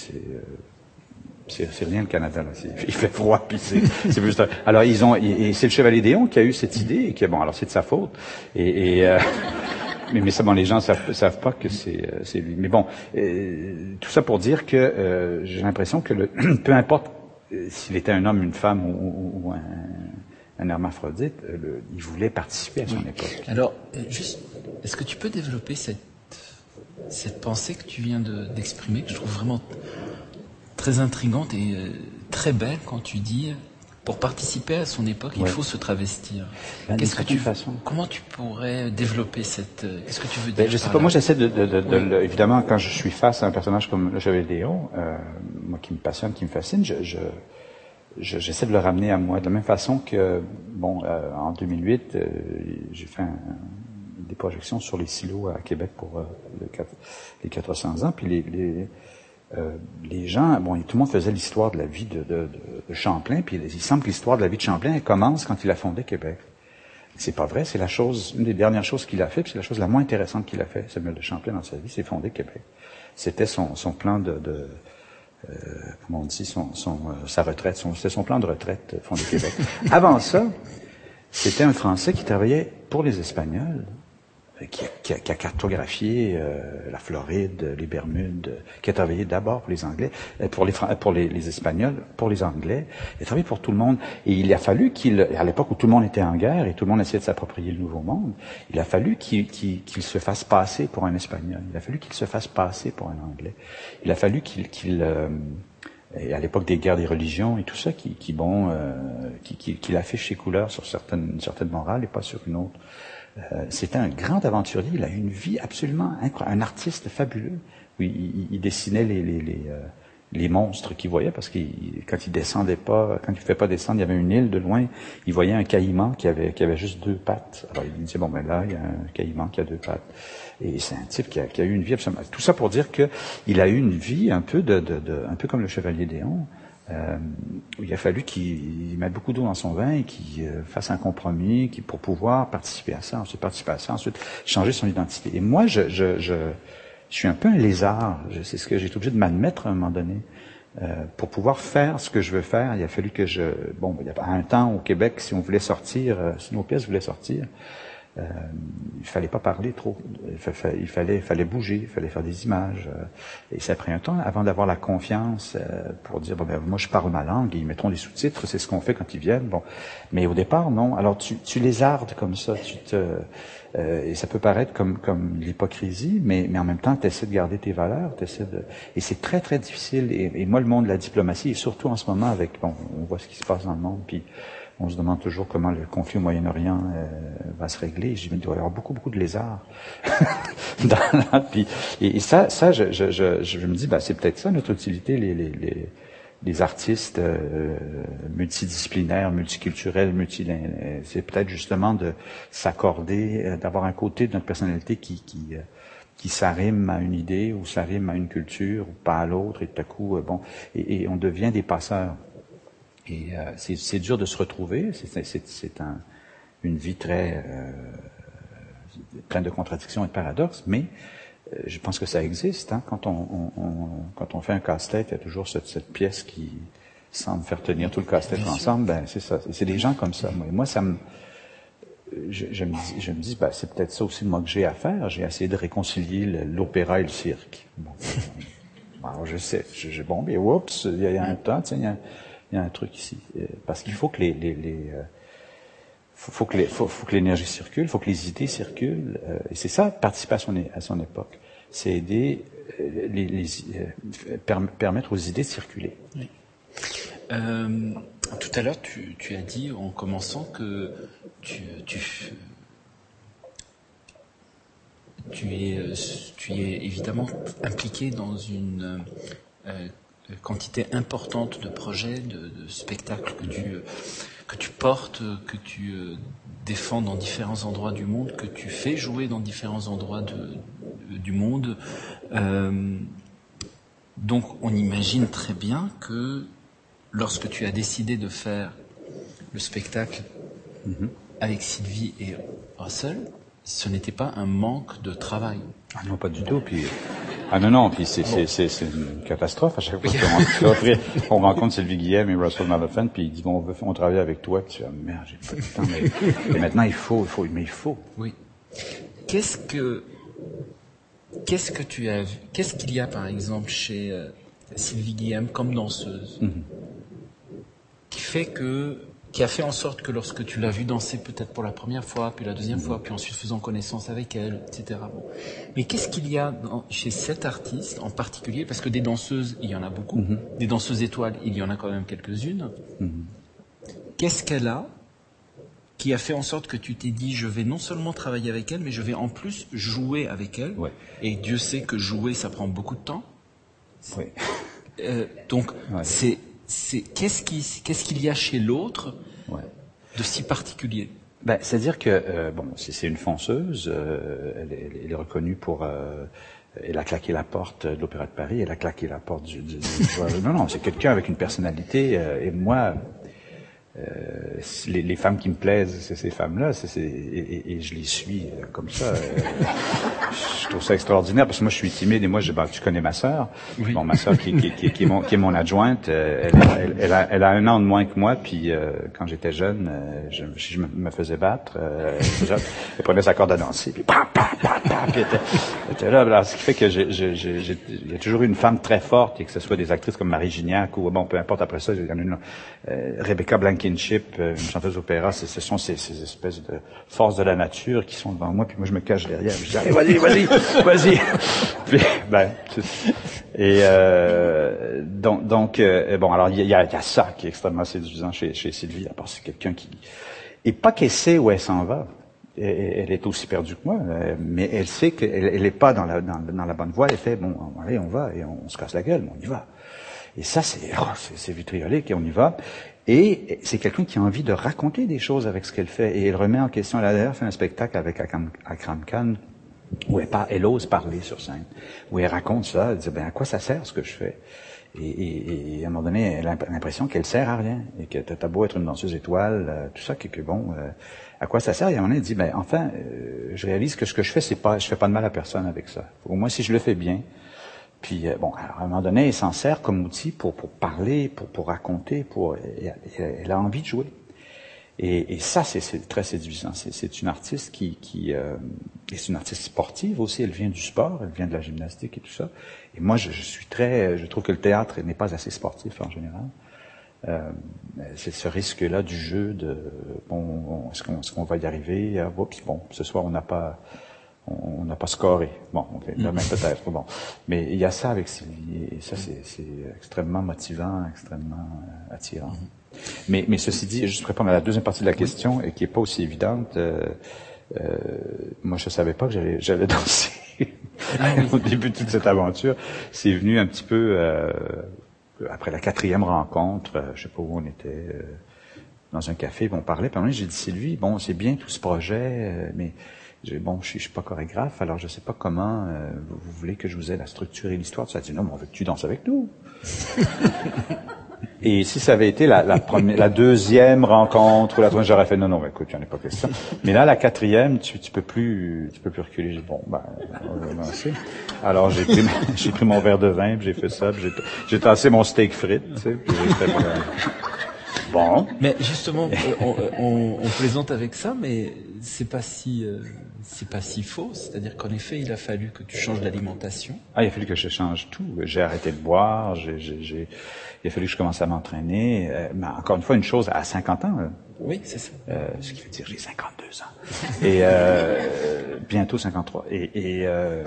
c'est rien le Canada là. Il fait froid puis c'est juste. Alors ils ont et, c'est le chevalier Déon qui a eu cette idée et qui bon alors c'est de sa faute et, et euh, mais, mais ça, bon, les gens savent, savent pas que c'est euh, lui. Mais bon, euh, tout ça pour dire que euh, j'ai l'impression que le, peu importe s'il était un homme, une femme ou, ou un, un, hermaphrodite, le, il voulait participer à son époque. Alors, juste, est-ce que tu peux développer cette, cette pensée que tu viens d'exprimer, que je trouve vraiment très intrigante et très belle quand tu dis pour participer à son époque, il faut se travestir. Ben, Qu'est-ce que tu façon. Comment tu pourrais développer cette euh, Qu'est-ce que tu veux ben, dire Je sais pas. Moi, j'essaie de, de, de, évidemment quand je suis face à un personnage comme le Chevalier Léon, euh, moi qui me passionne, qui me fascine, je, je j'essaie de le ramener à moi de la même façon que bon euh, en 2008 euh, j'ai fait un, des projections sur les silos à Québec pour le, les 400 ans puis les, les euh, les gens, bon, tout le monde faisait l'histoire de la vie de, de, de, Champlain, puis il semble que l'histoire de la vie de Champlain commence quand il a fondé Québec. C'est pas vrai, c'est la chose, une des dernières choses qu'il a fait, puis c'est la chose la moins intéressante qu'il a fait, Samuel de Champlain dans sa vie, c'est fonder Québec. C'était son, son plan de, de euh, comment on dit, son, son euh, sa retraite, c'était son plan de retraite, euh, fonder Québec. Avant ça, c'était un Français qui travaillait pour les Espagnols, qui, qui, a, qui, a, cartographié euh, la Floride, les Bermudes, qui a travaillé d'abord pour les Anglais, euh, pour les pour les, les, Espagnols, pour les Anglais, il a travaillé pour tout le monde. Et il a fallu qu'il, à l'époque où tout le monde était en guerre et tout le monde essayait de s'approprier le nouveau monde, il a fallu qu'il qu'il se fasse passer pour un Espagnol. Il a fallu qu'il se fasse passer pour un Anglais. Il a fallu qu'il qu'il euh, et à l'époque des guerres des religions et tout ça, qui, qui bon, euh, qui, qui, qui affiche ses couleurs sur certaines, une certaine morale et pas sur une autre. Euh, c'était un grand aventurier. Il a une vie absolument incroyable. Un artiste fabuleux. Oui, il, dessinait les, les, les, euh, les monstres qu'il voyait parce que quand il descendait pas, quand il ne fait pas descendre, il y avait une île de loin. Il voyait un caïman qui avait, qui avait juste deux pattes. Alors il disait bon ben là, il y a un caïman qui a deux pattes. Et c'est un type qui a, qui a, eu une vie absolument. Tout ça pour dire que il a eu une vie un peu de, de, de un peu comme le chevalier Déon. Euh, il a fallu qu'il mette beaucoup d'eau dans son vin et qu'il euh, fasse un compromis qui, pour pouvoir participer à ça, ensuite participer à ça, ensuite changer son identité. Et moi, je, je, je, je suis un peu un lézard. C'est ce que j'ai été obligé de m'admettre à un moment donné. Euh, pour pouvoir faire ce que je veux faire, il a fallu que je... Bon, il y a un temps au Québec, si on voulait sortir, euh, si nos pièces voulaient sortir, euh, il fallait pas parler trop. Il, fallait, fallait bouger, il fallait faire des images. Euh, et ça a pris un temps avant d'avoir la confiance euh, pour dire bon ben moi je parle ma langue, ils mettront des sous-titres, c'est ce qu'on fait quand ils viennent. Bon, mais au départ non. Alors tu, tu les ardes comme ça, tu te euh, et ça peut paraître comme comme l'hypocrisie, mais mais en même temps tu essaies de garder tes valeurs, essaies de et c'est très très difficile. Et, et, moi le monde de la diplomatie et surtout en ce moment avec bon on voit ce qui se passe dans le monde puis on se demande toujours comment le conflit au Moyen-Orient euh, va se régler. Je me dis, il doit y avoir beaucoup, beaucoup de lézards. Dans et, ça, ça je, me dis, bah, c'est peut-être ça notre utilité, les, artistes euh, multidisciplinaires, multiculturels, multi c'est peut-être justement de s'accorder, euh, d'avoir un côté de notre personnalité qui, qui euh, qui s'arrime à une idée ou s'arrime à une culture ou pas à l'autre et tout à coup bon et on devient des passeurs et euh, c'est dur de se retrouver. C'est un, une vie très euh, pleine de contradictions et de paradoxes, mais euh, je pense que ça existe. Hein. Quand, on, on, quand on fait un casse-tête, il y a toujours cette, cette, pièce qui semble faire tenir tout le casse-tête ensemble. Ben, c'est ça. C'est des gens comme ça. Moi, moi ça me, je, je, me dis, je me dis, ben, c'est peut-être ça aussi moi que j'ai à faire. J'ai essayé de réconcilier l'opéra et le cirque. Bon, alors je sais. Je, bon, mais oups, il y a un temps, il y a, il y a un truc ici. Euh, parce qu'il faut que les, les, euh, faut, que l'énergie circule, faut que les idées circulent. Euh, et c'est ça, participer à son, époque. C'est aider, permettre aux idées de circuler. Tout à l'heure, tu, as dit en commençant que tu, es, évidemment impliqué dans une quantité importante de projets, de, de, spectacles que tu, que tu portes, que tu euh, défends dans différents endroits du monde, que tu fais jouer dans différents endroits de, du monde. Euh, Donc on imagine très bien que lorsque tu as décidé de faire le spectacle Mhm. avec Sylvie et Russell, ce n'était pas un manque de travail. Ah non, pas du tout. Puis, ah non, non, puis c'est, c'est, c'est, c'est une catastrophe à chaque fois qu'on offrir- on rencontre Sylvie Guillem et Russell Malaphant, puis ils disent, bon, on veut on travaille avec toi. Puis tu dis, ah, merde, j'ai pas de temps. Mais, et maintenant, il faut, il faut, mais il faut. Oui. Qu'est-ce que qu'est-ce que tu as vu Qu'est-ce qu'il y a par exemple chez euh, Sylvie Guillaume comme danseuse? Qui fait que qui a fait en sorte que lorsque tu l'as vue danser peut-être pour la première fois, puis la deuxième fois, puis ensuite faisant connaissance avec elle, etc. Bon. Mais qu'est-ce qu'il y a dans- chez cet artiste en particulier? Parce que des danseuses, il y en a beaucoup. Des danseuses étoiles, il y en a quand même quelques-unes. Qu'est-ce qu'elle a qui a fait en sorte que tu t'es dit je vais non seulement travailler avec elle, mais je vais en plus jouer avec elle? Ouais. Et Dieu sait que jouer, ça prend beaucoup de temps. Oui. Euh, donc, Ouais. c'est, c'est, qu'est-ce, qui, qu'est-ce qu'il y a chez l'autre Ouais. de si particulier Ben, c'est-à-dire que euh, bon, c'est, une fonceuse. euh, elle, est, elle est reconnue pour. euh, elle a claqué la porte de l'Opéra de Paris. Elle a claqué la porte du. du- du- non, non, c'est quelqu'un avec une personnalité. euh, et moi, euh, les, les femmes qui me plaisent, c'est ces femmes-là. C'est, c'est- et, et- et je les suis euh, comme ça. euh, je trouve ça extraordinaire parce que moi, je suis timide et moi, je, ben, tu connais ma sœur. Bon, ma sœur qui, qui, qui, qui est mon, qui est mon adjointe. euh, elle, elle, elle a, elle a un an de moins que moi. Puis euh, quand j'étais jeune, euh, je, je me, faisais battre, euh, déjà, elle prenait sa corde à danser. Puis, pam, pam, pam, pam, puis elle était, était là. Alors, ce qui fait que il y a toujours eu une femme très forte, et que ce soit des actrices comme Marie Gignac ou bon, peu importe. Après ça, il y en a une, euh, Rebecca Blankenship, euh, une chanteuse opéra. Ce, ce sont ces, ces espèces de forces de la nature qui sont devant moi. Puis moi, je me cache derrière. Je dis, allez, vas-y, vas-y, vas-y. Puis, ben, et euh, donc, donc euh, bon, alors il y a, il y a ça qui est extrêmement séduisant chez, chez Sylvie. À part c'est quelqu'un qui et pas qu'elle sait où elle s'en va. Elle, est aussi perdue que moi, mais elle sait qu'elle elle est pas dans la, dans, dans la bonne voie. Elle fait bon, allez, on va et on, se casse la gueule, mais on y va. Et ça, c'est oh, vitriolique et on y va. Et c'est quelqu'un qui a envie de raconter des choses avec ce qu'elle fait. Et elle remet en question. Elle a d'ailleurs fait un spectacle avec Akram, Khan où elle, ose parler sur scène, où elle raconte ça, elle dit, ben, à quoi ça sert ce que je fais? Et à un moment donné, elle a l'impression qu'elle sert à rien, et que t'as beau être une danseuse étoile, euh, tout ça, que, que bon, euh, à quoi ça sert? Et à un moment donné, elle dit, ben, enfin, euh, je réalise que ce que je fais, c'est pas, je fais pas de mal à personne avec ça. Au moins, si je le fais bien. Puis, euh, bon, à un moment donné, elle s'en sert comme outil pour, pour parler, pour, pour raconter, pour, elle a envie de jouer. Et, et ça, c'est- très séduisant. C'est- une artiste qui, qui euh, et c'est une artiste sportive aussi. Elle vient du sport, elle vient de la gymnastique et tout ça. Et moi, je, je suis très, je trouve que le théâtre n'est pas assez sportif en général. Euh, c'est ce risque-là du jeu de bon, on- est-ce qu'on qu'on va y arriver? Ah, Oups, bon, ce soir on n'a pas on n'a pas scoré. Bon, demain peut-être. Bon, mais il y a ça avec Sylvie et ça c'est c'est extrêmement motivant, extrêmement euh, attirant. Mais, mais ceci dit, juste pour répondre à la deuxième partie de la question, et qui est pas aussi évidente, euh, euh, moi je savais pas que j'allais, j'allais danser au début de toute cette aventure. C'est venu un petit peu euh, après la quatrième rencontre, euh, je sais pas où on était, euh, dans un café, on parlait, puis j'ai dit Sylvie, bon c'est bien tout ce projet, euh, mais j'ai, bon, je suis, je suis pas chorégraphe, alors je sais pas comment euh, vous, vous voulez que je vous aide à structurer l'histoire. Ça a dit non, mais on veut que tu danses avec nous. Et si ça avait été la, la, première, la deuxième rencontre ou la troisième, j'aurais fait non, non, écoute, il n'y en a pas question. Mais là, la quatrième, tu, tu peux plus, tu peux plus reculer. J'ai bon, ben, on va lancer. Alors j'ai pris, j'ai pris mon verre de vin, j'ai fait ça, j'ai, j'ai tassé mon steak frites, tu sais, puis j'ai fait, euh, bon. Mais justement, on, on- on plaisante avec ça, mais c'est pas si, euh, c'est pas si faux. C'est-à-dire qu'en effet, il a fallu que tu changes d'alimentation. Ah, il a fallu que je change tout. J'ai arrêté de boire, j'ai, j'ai, il a fallu que je commence à m'entraîner. Euh, mais encore une fois, une chose à 50 ans, euh, Oui, c'est ça. Euh, ce qui veut dire j'ai 52 ans. Et euh, bientôt 53. Et, et euh,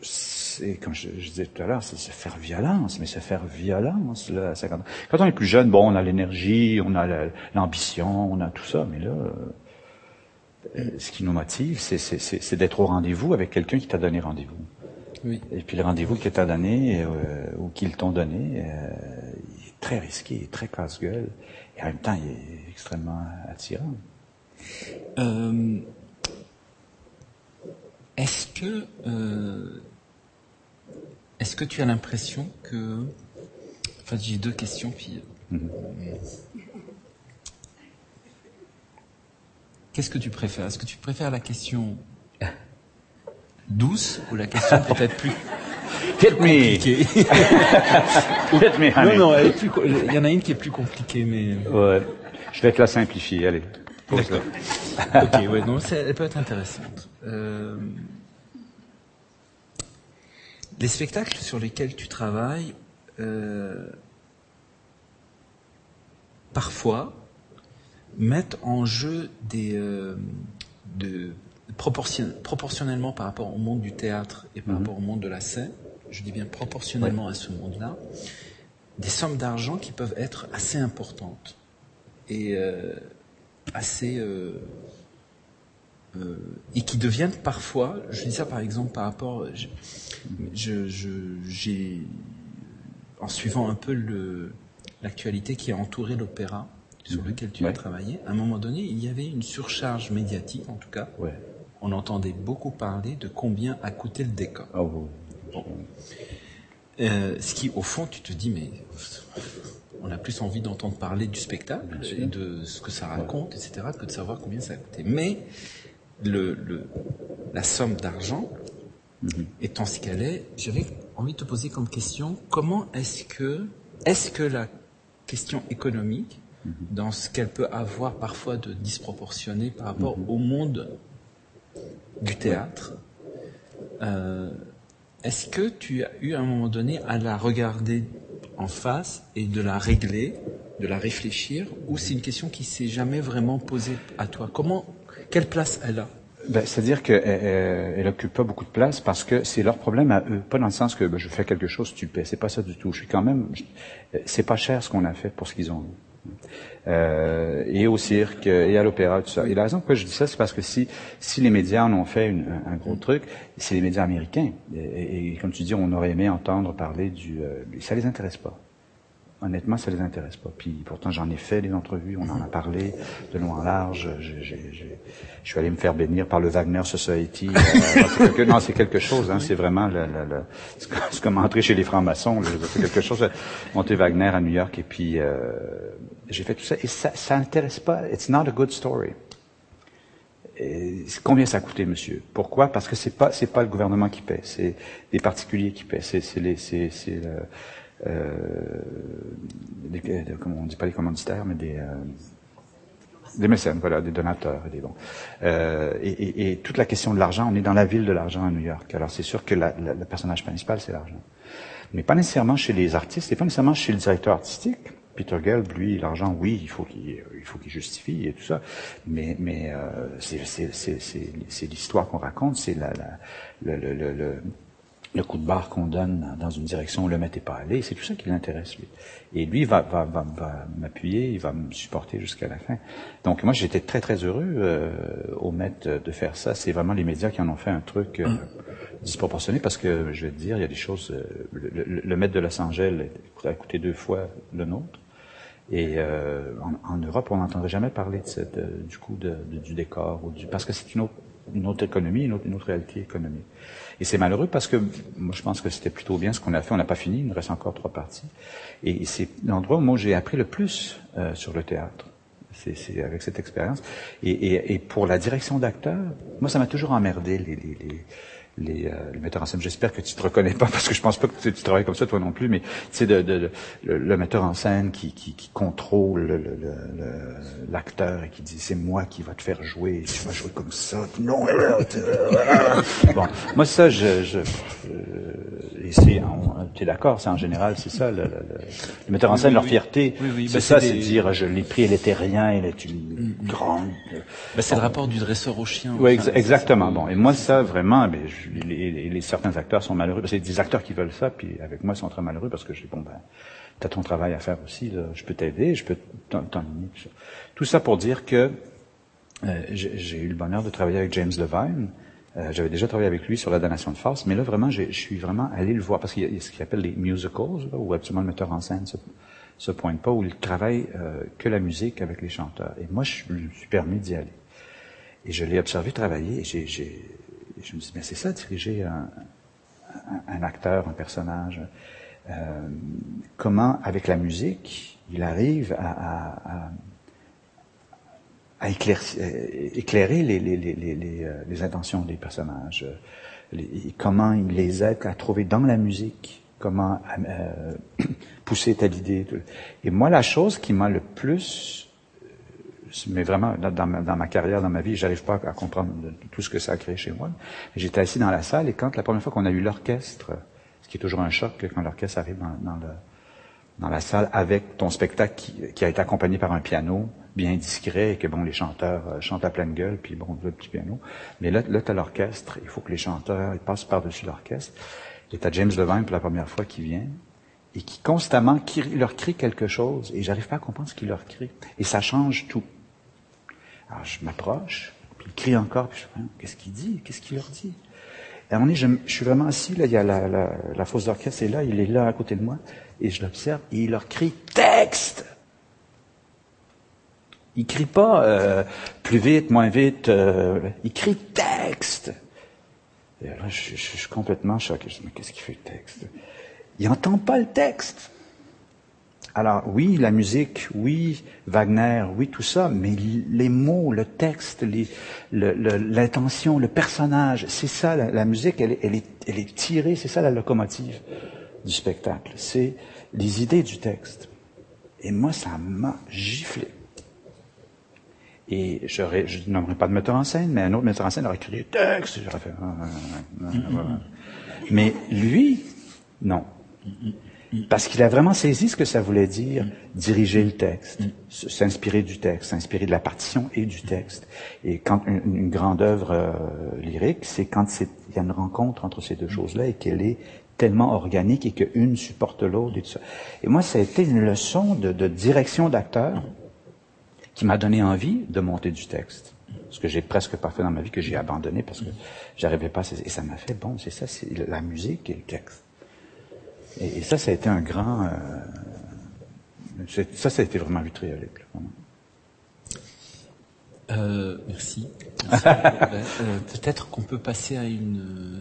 c'est comme je, je disais tout à l'heure, c'est se faire violence, mais se faire violence là à 50 ans. Quand on est plus jeune, bon, on a l'énergie, on a la- l'ambition, on a tout ça, mais là, ce qui nous motive, c'est, c'est, c'est, c'est d'être au rendez-vous avec quelqu'un qui t'a donné rendez-vous. Oui. Et puis le rendez-vous qu'il t'a donné euh, ou qu'ils t'ont donné, euh, il est très risqué, il est très casse-gueule, et en même temps, il est extrêmement attirant. Euh, est-ce que, euh, est-ce que tu as l'impression que... Enfin, j'ai deux questions, puis... Mhm. Qu'est-ce que tu préfères? Est-ce que tu préfères la question douce ou la question peut-être plus Hit me. Hit me, honey. Non, non, il y en a une qui est plus compliquée, mais. Ouais. Je vais te la simplifier, allez. D'accord. ok, ouais, non, elle peut être intéressante. Euh, les spectacles sur lesquels tu travailles, euh, parfois, mettent en jeu des, euh, de, proportionnellement par rapport au monde du théâtre et par mhm. rapport au monde de la scène, je dis bien proportionnellement à ce monde-là, des sommes d'argent qui peuvent être assez importantes et euh, assez euh, euh, et qui deviennent parfois, je dis ça par exemple par rapport, je, j'ai en suivant un peu le l'actualité qui a entouré l'opéra sur mhm. lequel tu as travaillé, à un moment donné, il y avait une surcharge médiatique, en tout cas. Ouais on entendait beaucoup parler de combien a coûté le décor. Ah euh, ce qui, au fond, tu te dis, mais on a plus envie d'entendre parler du spectacle et de ce que ça raconte, etc., que de savoir combien ça a coûté. Mais le, la somme d'argent mhm. étant ce qu'elle est, j'avais envie de te poser comme question comment est-ce que, est-ce que la question économique. Dans ce qu'elle peut avoir parfois de disproportionné par rapport mhm. au monde du théâtre. Euh, est-ce que tu as eu à un moment donné à la regarder en face et de la régler, de la réfléchir, ou c'est une question qui s'est jamais vraiment posée à toi? Comment, quelle place elle a? Ben, C'est-à-dire qu'elle elle, occupe pas beaucoup de place parce que c'est leur problème à eux, pas dans le sens que ben, je fais quelque chose, tu paies. C'est pas ça du tout. Je suis quand même, c'est pas cher ce qu'on a fait pour ce qu'ils ont euh, et au cirque et à l'opéra, tout ça. Et la raison pourquoi je dis ça, c'est parce que si, si les médias en ont fait un, gros truc, c'est les médias américains. Et, comme tu dis, on aurait aimé entendre parler du... Euh, ça les intéresse pas. Honnêtement, ça les intéresse pas. Puis pourtant, j'en ai fait des entrevues, on en a parlé de long en large. Je, je, je, je suis allé me faire bénir par le Wagner Society. Euh, non, c'est quelque chose. Hein, c'est vraiment le, le, c'est comme entrer chez les francs-maçons. C'est quelque chose. Monter Wagner à New York et puis euh, j'ai fait tout ça et ça, ça intéresse pas. It's not a good story. Et combien ça a coûté, monsieur? Pourquoi? Parce que c'est pas c'est pas le gouvernement qui paie, c'est des particuliers qui paient. C'est c'est les c'est c'est euh, des, comment on dit pas les commanditaires, mais des euh, des mécènes, voilà, des donateurs, des dons. Euh, et, et, et, toute la question de l'argent, on est dans la ville de l'argent à New York. Alors c'est sûr que la, la, le personnage principal, c'est l'argent. Mais pas nécessairement chez les artistes, et pas nécessairement chez le directeur artistique. Peter Gelb, lui, l'argent, oui, il faut qu'il il faut qu'il justifie et tout ça, mais mais euh, c'est l'histoire qu'on raconte, c'est la, la, le, le, le, le coup de barre qu'on donne dans une direction où le maître n'est pas allé, c'est tout ça qui l'intéresse, lui. Et lui va, va, va, va m'appuyer, il va me supporter jusqu'à la fin. Donc moi, j'étais très, très heureux euh, au maître de faire ça. C'est vraiment les médias qui en ont fait un truc euh, disproportionné parce que, je vais te dire, il y a des choses... Euh, le, le, maître de Los Angeles a coûté deux fois le nôtre. Et euh, en, en, Europe, on n'entendrait jamais parler de cette, du coup de, du décor, ou du, parce que c'est une autre, une autre économie, une autre, une autre réalité économique. Et c'est malheureux parce que moi, je pense que c'était plutôt bien ce qu'on a fait. On n'a pas fini, il nous reste encore trois parties. Et c'est l'endroit où moi j'ai appris le plus euh, sur le théâtre. C'est avec cette expérience. Et, et, et, pour la direction d'acteur, moi ça m'a toujours emmerdé les, les, les les, euh, les, metteurs en scène. J'espère que tu te reconnais pas parce que je pense pas que tu, travailles comme ça toi non plus, mais c'est de, de, le, metteur en scène qui, qui, qui contrôle l'acteur et qui dit c'est moi qui va te faire jouer, tu vas jouer comme ça. Non. bon, moi ça, je, je, tu es d'accord, c'est en général, c'est ça, le, le, le, metteur en scène, leur fierté, c'est ça, c'est dire, je l'ai pris, elle était rien, elle est une mm, mm. grande. Ben, c'est le rapport du dresseur au chien. Oui, exactement. Bon, et moi ça, vraiment, ben, les, les, certains acteurs sont malheureux. C'est des acteurs qui veulent ça, puis avec moi ils sont très malheureux parce que je dis bon ben, t'as ton travail à faire aussi, là. je peux t'aider, je peux t'emmener. Tout ça pour dire que euh, j'ai eu le bonheur de travailler avec James Levine. Euh, J'avais déjà travaillé avec lui sur la donation de force, mais là vraiment, je suis vraiment allé le voir parce qu'il y a ce qu'il appelle les musicals, là, où absolument le metteur en scène se, se pointe pas, où il travaille euh, que la musique avec les chanteurs. Et moi, je me suis permis d'y aller. Et je l'ai observé travailler et je me dis, mais c'est ça, diriger un, un, acteur, un personnage, euh, comment, avec la musique, il arrive à, à, éclairer, les, les, les, euh, les, intentions des personnages, comment il les aide à trouver dans la musique, comment euh, pousser telle idée? Et moi, la chose qui m'a le plus mais vraiment, dans ma, dans ma carrière, dans ma vie, j'arrive pas à comprendre tout ce que ça a créé chez moi. J'étais assis dans la salle et quand la première fois qu'on a eu l'orchestre, ce qui est toujours un choc quand l'orchestre arrive dans, le, dans, la salle avec ton spectacle qui, qui, a été accompagné par un piano bien discret et que bon les chanteurs euh, chantent à pleine gueule puis bon le petit piano. Mais là, là as l'orchestre, il faut que les chanteurs ils passent par-dessus l'orchestre. Et t'as James Levine pour la première fois qui vient et qui constamment leur crie quelque chose et j'arrive pas à comprendre ce qu'il leur crie et ça change tout. Alors je m'approche, puis il crie encore, puis je qu'est-ce qu'il dit? Qu'est-ce qu'il leur dit? Et à un moment donné, je, suis vraiment assis, là, il y a la, la, la fosse d'orchestre, et là, il est là à côté de moi, et je l'observe, et il leur crie texte Il crie pas euh, plus vite, moins vite, euh, il crie texte Et là, je, je, suis complètement choqué. Je me dis, mais qu'est-ce qu'il fait le texte? Il n'entend pas le texte. Alors oui, la musique, oui, Wagner, oui, tout ça, mais les mots, le texte, l'intention, le, personnage, c'est ça, la, musique, elle, elle, est, elle est tirée, c'est ça la locomotive du spectacle, c'est les idées du texte. Et moi, ça m'a giflé. Et je ne nommerai pas de metteur en scène, mais un autre metteur en scène aurait crié texte. J'aurais fait. Ah, ah, ah, mais lui, non. Parce qu'il a vraiment saisi ce que ça voulait dire, diriger le texte, s'inspirer du texte, s'inspirer de la partition et du texte. Et quand une, grande œuvre euh, lyrique, c'est quand il y a une rencontre entre ces deux choses-là et qu'elle est tellement organique et qu'une supporte l'autre et tout ça. Et moi, ça a été une leçon de, de direction d'acteur qui m'a donné envie de monter du texte. Ce que j'ai presque pas fait dans ma vie, que j'ai abandonné parce que j'arrivais pas. Et ça m'a fait, bon, c'est ça, c'est la musique et le texte. Et, ça, ça a été un grand... Euh, ça, ça a été vraiment vitriolique. Euh, merci. Euh, peut-être qu'on peut passer à une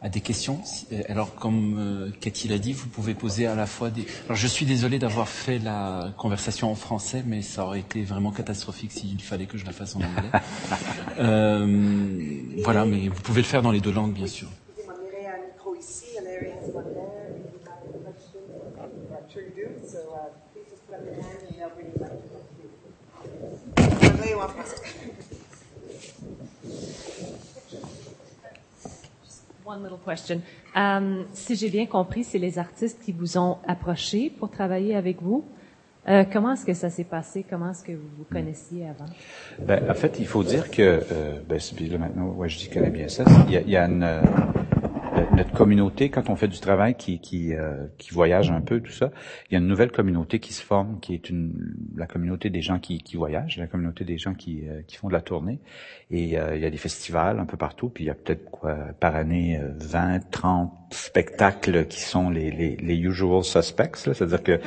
à des questions. Alors, comme Cathy l'a dit, vous pouvez poser à la fois des. Alors, je suis désolé d'avoir fait la conversation en français, mais ça aurait été vraiment catastrophique s'il fallait que je la fasse en anglais. voilà, mais vous pouvez le faire dans les deux langues, bien sûr. One little question. Um, si j'ai bien compris, c'est les artistes qui vous ont approché pour travailler avec vous. Euh, comment est-ce que ça s'est passé? Comment est-ce que vous vous connaissiez avant? Ben, en fait, il faut dire que, euh, ben, maintenant, ouais, je dis connais bien ça. Il y a, il y a une, euh, notre communauté, quand on fait du travail qui, qui, euh, qui voyage un peu, tout ça, il y a une nouvelle communauté qui se forme, qui est une, la communauté des gens qui, qui voyagent, la communauté des gens qui, euh, qui font de la tournée. Et euh, il y a des festivals un peu partout, puis il y a peut-être quoi par année 20, 30 spectacles qui sont les, les, usual suspects. C'est-à-dire que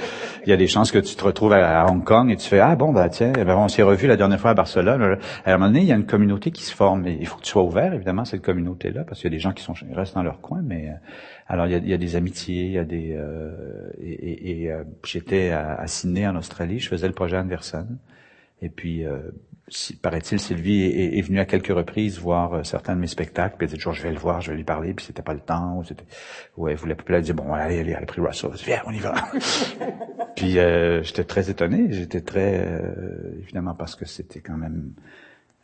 il y a des chances que tu te retrouves à, Hong Kong et tu fais ah bon bah tiens, ben, on s'est revu la dernière fois à Barcelone. À un moment donné, il y a une communauté qui se forme. Et il faut que tu sois ouvert évidemment cette communauté-là, parce qu'il y a des gens qui sont restent dans leur coin, mais euh, alors il y, a, des amitiés, il y a des euh, et, et, euh, j'étais à, à, Sydney en Australie, je faisais le projet Anderson, et puis euh, paraît-il, Sylvie est, est, venue à quelques reprises voir certains de mes spectacles, puis elle toujours je vais le voir, je vais lui parler, puis c'était pas le temps, ou c'était ouais, elle voulait elle dit bon allez allez, elle a pris Russell, viens on y va. puis j'étais très étonné, j'étais très évidemment parce que c'était quand même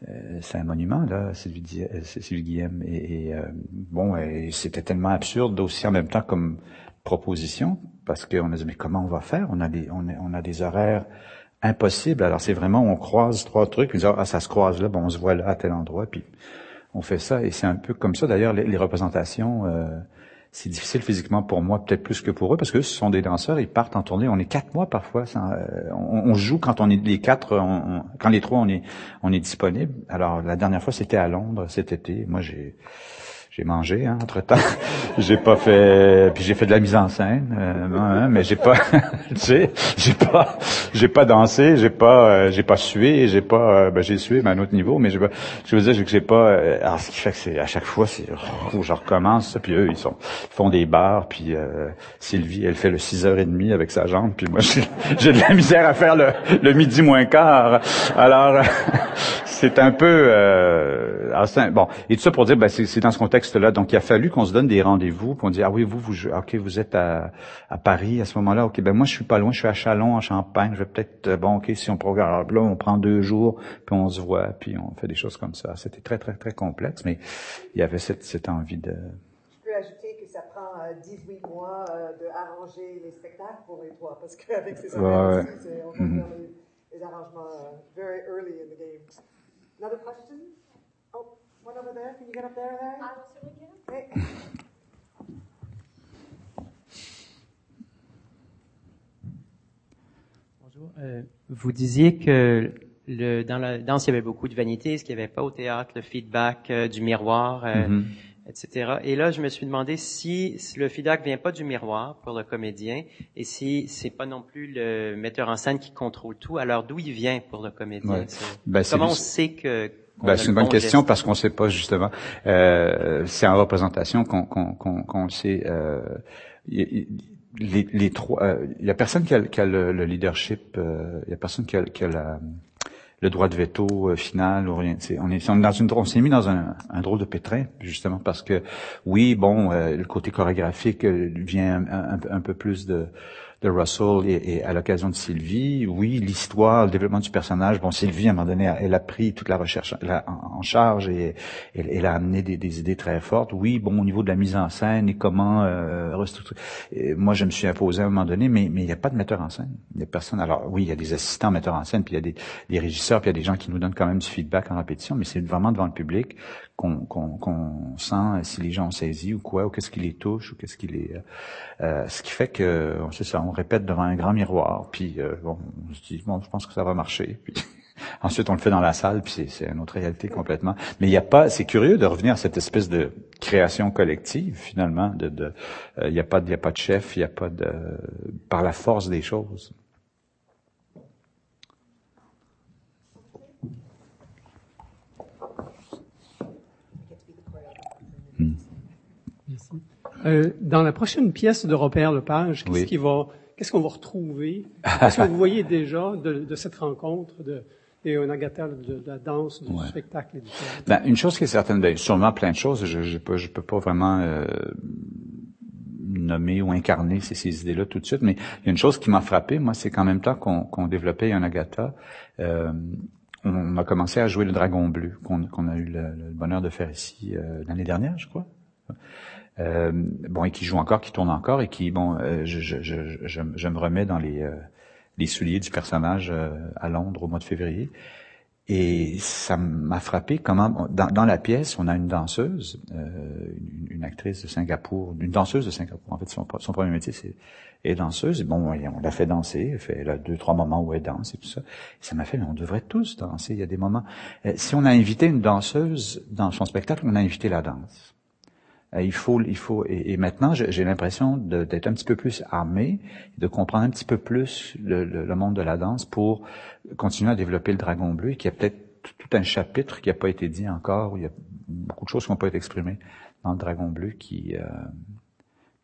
euh, c'est un monument là, Sylvie, euh, Sylvie Guillaume. Et, euh, bon, c'était tellement absurde aussi en même temps comme proposition, parce qu'on a dit mais comment on va faire? On a des, on a, on a des horaires impossibles. Alors c'est vraiment on croise trois trucs, puis ah ça se croise là, bon on se voit là à tel endroit, puis on fait ça. Et c'est un peu comme ça d'ailleurs les, représentations. Euh, c'est difficile physiquement pour moi, peut-être plus que pour eux, parce que ce sont des danseurs, ils partent en tournée. On est quatre mois parfois. Euh, on, joue quand on est les quatre, quand les trois on est on disponible. Alors la dernière fois c'était à Londres cet été. Moi j'ai j'ai mangé hein, entre temps. j'ai pas fait, puis j'ai fait de la mise en scène, euh, hein, mais j'ai pas, tu sais, j'ai pas, j'ai pas dansé, j'ai pas, euh, j'ai pas sué, j'ai pas, euh, ben j'ai sué, mais à un autre niveau, mais j'ai pas, je veux dire que j'ai pas, alors ce qui fait que c'est à chaque fois, c'est, oh, je recommence, puis eux ils sont, ils font des bars, puis Sylvie, elle fait le 6h30 avec sa jambe, puis moi j'ai de la misère à faire le, le midi moins quart. Alors c'est un peu, euh, bon, et tout ça pour dire, ben, c'est dans ce contexte-là. Donc, il a fallu qu'on se donne des rendez-vous, qu'on dise, ah oui, vous, vous, ok, vous êtes à, à Paris à ce moment-là. Ok, ben moi, je suis pas loin, je suis à Chalon, en Champagne. Je vais peut-être, euh, bon, ok, si on programme là, on prend deux jours, puis on se voit, puis on fait des choses comme ça. C'était très, très, très complexe, mais il y avait cette, cette envie de. Je peux ajouter que ça prend 18 euh, mois euh, de arranger les spectacles pour les trois, parce qu'avec ces ouais, ouais. on va mm -hmm. faire les, les arrangements uh, very early in the game. Another question? Oh, one over there. Can you get up there, Larry? I will certainly get Bonjour. Euh, vous disiez que le, dans la danse, il y avait beaucoup de vanité, ce qu'il n'y avait pas au théâtre, le feedback euh, du miroir, euh, mm-hmm. Etc. Et là, je me suis demandé si, le feedback vient pas du miroir pour le comédien, et si c'est pas non plus le metteur en scène qui contrôle tout, alors d'où il vient pour le comédien? Ouais. ben, Comment on sait que ben, c'est une bonne question parce qu'on ne sait pas justement. Euh, c'est en représentation qu'on qu'on qu'on le sait. Euh, les, les trois, euh, il y a personne qui a, qui a le, le, leadership. Euh, il y a personne qui a, qui a la, le droit de veto euh, final ou rien. on on est s'est mis dans un, un, drôle de pétrin justement parce que oui, bon, le côté chorégraphique vient un, un, un peu plus de de Russell et, à l'occasion de Sylvie, oui, l'histoire, le développement du personnage. Bon, Sylvie, à un moment donné, elle a pris toute la recherche en, charge et elle, a amené des, idées très fortes. Oui, bon, au niveau de la mise en scène et comment euh, moi, je me suis imposé à un moment donné, mais mais il n'y a pas de metteur en scène. Il n'y a personne. Alors oui, il y a des assistants metteurs en scène, puis il y a des, des régisseurs, puis il y a des gens qui nous donnent quand même du feedback en répétition, mais c'est vraiment devant le public qu'on sent si les gens ont saisi ou quoi, ou qu'est-ce qui les touche, ou qu'est-ce qui les... Euh, euh ce qui fait que, c'est ça, on répète devant un grand miroir, puis euh, bon, on se dit, bon, je pense que ça va marcher, puis ensuite on le fait dans la salle, puis c'est une autre réalité complètement. Mais il a pas, c'est curieux de revenir à cette espèce de création collective, finalement, de, de euh, il n'y a pas, a pas de chef, il n'y a pas de, par la force des choses. Euh, dans la prochaine pièce de Robert Lepage, qu'est-ce qui va, qu'est-ce qu'on va retrouver? Qu'est-ce que vous voyez déjà de, de cette rencontre de et un Agatha de, la danse, du spectacle et du théâtre? Ben, une chose qui est certaine, ben, sûrement plein de choses. Je, je peux, je peux pas vraiment euh, nommer ou incarner ces, ces idées-là tout de suite, mais il y a une chose qui m'a frappé, moi, c'est qu'en même temps qu'on qu'on développait un Agatha, euh, on a commencé à jouer le Dragon Bleu, qu'on qu'on a eu le, le, bonheur de faire ici euh, l'année dernière, je crois. Euh, bon, et qui joue encore, qui tourne encore, et qui, bon, euh, je, je, je, je, me remets dans les, euh, les souliers du personnage à Londres au mois de février. Et ça m'a frappé comment, dans, dans, la pièce, on a une danseuse, une, une, actrice de Singapour, une danseuse de Singapour. En fait, son, son premier métier, c'est est danseuse. Bon, on l'a fait danser, elle fait elle a deux, trois moments où elle danse et tout ça. Et ça m'a fait, mais on devrait tous danser. Il y a des moments. Si on a invité une danseuse dans son spectacle, on a invité la danse. Euh, il faut, il faut, et, maintenant, j'ai l'impression d'être un petit peu plus armé, de comprendre un petit peu plus le, le, monde de la danse pour continuer à développer le Dragon Bleu, qui a peut-être tout un chapitre qui n'a pas été dit encore, où il y a beaucoup de choses qui n'ont pas été exprimées dans le Dragon Bleu, qui euh,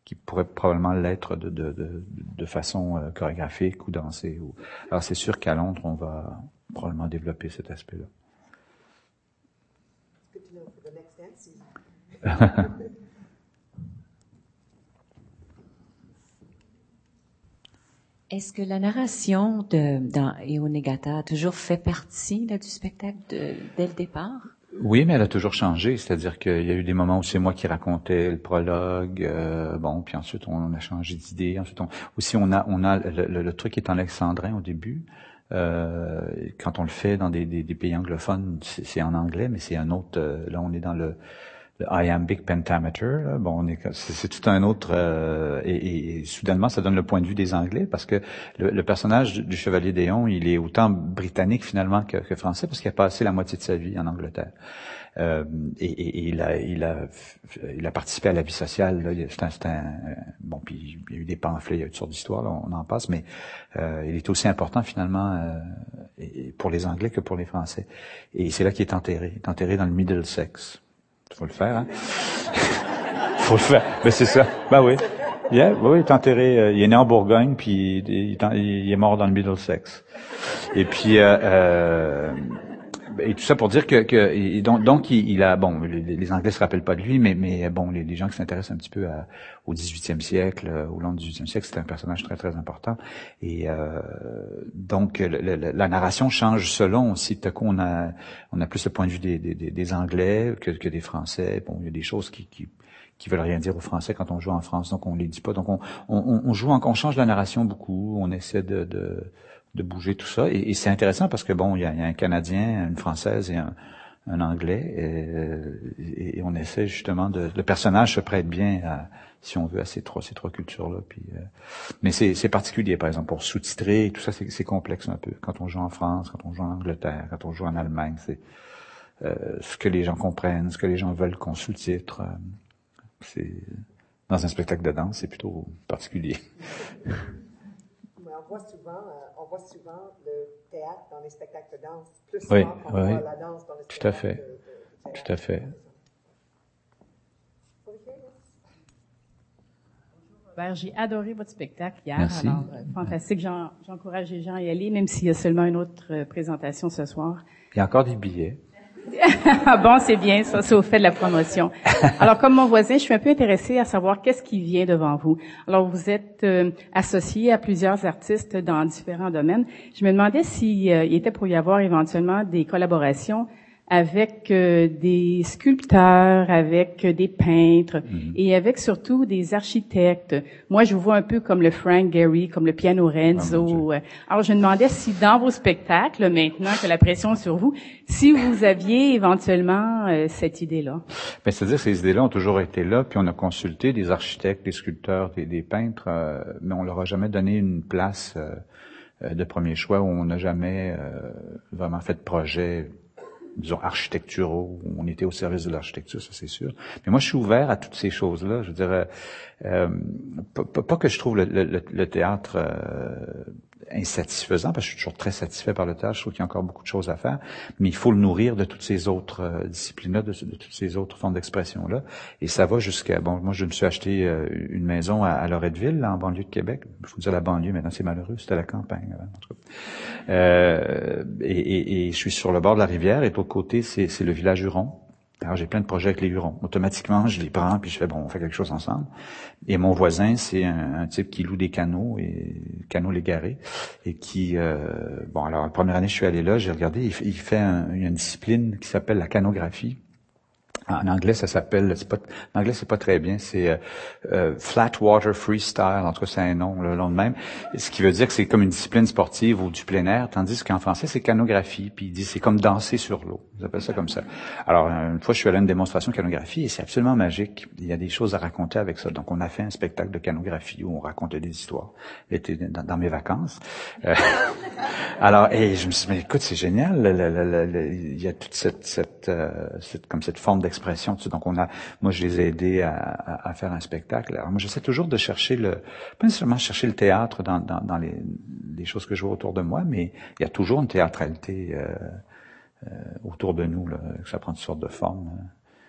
qui pourrait probablement l'être de, de, de, de, façon euh, chorégraphique ou dansée. Ou... Alors c'est sûr qu'à Londres, on va probablement développer cet aspect-là. Est-ce que la narration de, dans Eonegata a toujours fait partie du spectacle dès le départ? Oui, mais elle a toujours changé. C'est-à-dire qu'il y a eu des moments où c'est moi qui racontais le prologue, euh, bon, puis ensuite on a changé d'idée. Ensuite, on, aussi on a, on a le, truc est en alexandrin au début. Euh, quand on le fait dans des, des, des pays anglophones, c'est en anglais, mais c'est un autre. Euh, là, on est dans le le iambic pentameter. Bon, c'est tout un autre euh, et, et, soudainement, ça donne le point de vue des Anglais parce que le, personnage du, Chevalier Déon, il est autant britannique finalement que, que français parce qu'il a passé la moitié de sa vie en Angleterre. Euh, et, et, il, a, il, a, il a participé à la vie sociale. C'est un, bon, puis il y a eu des pamphlets, il y a eu toutes sortes d'histoires, on en passe, mais euh, il est aussi important finalement euh, pour les Anglais que pour les Français. Et c'est là qu'il est enterré. Il est enterré dans le Middlesex. Faut le faire, hein? Faut le faire. Mais c'est ça. Ben oui. Yeah, oui, il est enterré. Euh, il est né en Bourgogne, puis il, il, est mort dans le Middlesex. Et puis, euh, euh, et tout ça pour dire que, que donc, donc il, a bon les, Anglais se rappellent pas de lui mais mais bon les, gens qui s'intéressent un petit peu à, au 18e siècle euh, au long du 18e siècle c'était un personnage très très important. Et euh, donc la narration change selon aussi. Tout coup on a on a plus le point de vue des, des, des Anglais que, que des Français. Bon il y a des choses qui, qui qui veulent rien dire aux Français quand on joue en France, donc on les dit pas. Donc on, on, on joue, on change la narration beaucoup, on essaie de, de de bouger tout ça. Et, c'est intéressant parce que bon, il y a, un Canadien, une Française et un, Anglais, et, on essaie justement de. Le personnage se prête bien, à, si on veut, à ces trois ces trois cultures-là. Puis, euh, mais c'est particulier, par exemple, pour sous-titrer, tout ça, c'est complexe un peu. Quand on joue en France, quand on joue en Angleterre, quand on joue en Allemagne, c'est euh, ce que les gens comprennent, ce que les gens veulent qu'on sous-titre. Euh, c'est dans un spectacle de danse, c'est plutôt particulier. on voit souvent on voit souvent le théâtre dans les spectacles de danse, plus souvent qu'on voit la danse dans les spectacles Tout à fait. Tout à fait. J'ai adoré votre spectacle hier. Merci. Alors, euh, fantastique. J'encourage les gens à y aller, même s'il y a seulement une autre euh, présentation ce soir. Il y a encore des billets. Ah bon, c'est bien, ça, c'est au fait de la promotion. Alors, comme mon voisin, je suis un peu intéressée à savoir qu'est-ce qui vient devant vous. Alors, vous êtes euh, associé à plusieurs artistes dans différents domaines. Je me demandais s'il euh, était pour y avoir éventuellement des collaborations avec euh, des sculpteurs, avec euh, des peintres mhm. et avec surtout des architectes. Moi, je vous vois un peu comme le Frank Gehry, comme le Piano Renzo. Ah, Alors, je me demandais si dans vos spectacles, maintenant que la pression est sur vous, si vous aviez éventuellement euh, cette idée-là. Ben, c'est-à-dire ces idées-là ont toujours été là, puis on a consulté des architectes, des sculpteurs, des, des peintres, mais on leur a jamais donné une place de premier choix où on n'a jamais vraiment fait de projet disons, architecturaux, on était au service de l'architecture, ça c'est sûr. Mais moi, je suis ouvert à toutes ces choses-là. Je dirais, euh, pas, que je trouve le, théâtre euh, insatisfaisant, parce que je suis toujours très satisfait par le théâtre, je trouve qu'il y a encore beaucoup de choses à faire, mais il faut le nourrir de toutes ces autres euh, disciplines-là, de, toutes ces autres formes d'expression-là. Et ça va jusqu'à, bon, moi je me suis acheté euh, une maison à, Loretteville, là, en banlieue de Québec. Il faut dire la banlieue, maintenant c'est malheureux, c'était la campagne. Euh, et, et, je suis sur le bord de la rivière, et de l'autre côté, c'est le village Huron. Alors j'ai plein de projets avec les Hurons. Automatiquement, je les prends puis je fais bon, on fait quelque chose ensemble. Et mon voisin, c'est un, type qui loue des canaux et canaux légarés et qui euh, bon alors la première année je suis allé là, j'ai regardé, il, il fait une discipline qui s'appelle la canographie. En anglais, ça s'appelle, en anglais, c'est pas très bien, c'est euh, euh, flat water freestyle, en tout cas, c'est un nom, le nom de même. Ce qui veut dire que c'est comme une discipline sportive ou du plein air, tandis qu'en français, c'est canographie, puis il dit c'est comme danser sur l'eau. Ils appellent ça comme ça. Alors, une fois, je suis allé à une démonstration de canographie et c'est absolument magique. Il y a des choses à raconter avec ça. Donc, on a fait un spectacle de canographie où on racontait des histoires. C'était dans, mes vacances. Euh, alors, et je me suis dit, mais écoute, c'est génial. il y a toute cette, cette, cette comme cette forme donc on a, moi je les ai aidés à, faire un spectacle. Alors moi j'essaie toujours de chercher le, pas nécessairement chercher le théâtre dans, dans, les, choses que je vois autour de moi, mais il y a toujours une théâtralité euh, euh, autour de nous, là, que ça prend toutes sortes de formes. Euh,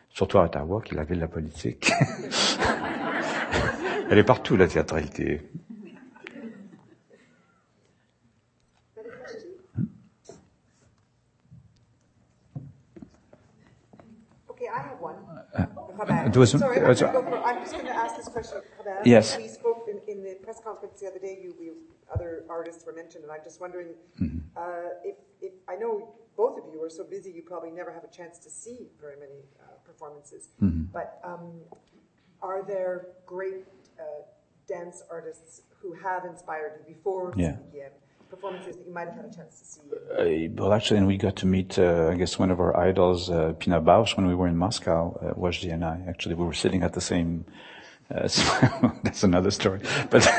surtout à Ottawa, qui est la ville de la politique. Elle est partout la théâtralité. Uh, was, Sorry, I'm, for, I'm just going to ask this question. Chabad. Yes. We spoke in, in, the press conference the other day. You, we, other artists were mentioned, and I'm just wondering mm-hmm. uh, if, if I know both of you are so busy, you probably never have a chance to see very many uh, performances. Mm-hmm. But um, are there great uh, dance artists who have inspired you before yeah. CBM? Performances that you might have had a chance to see? Uh, well, actually, and we got to meet, uh, I guess, one of our idols, uh, Pina Bausch, when we were in Moscow, uh, Wajdi and I. Actually, we were sitting at the same, uh, that's another story. But,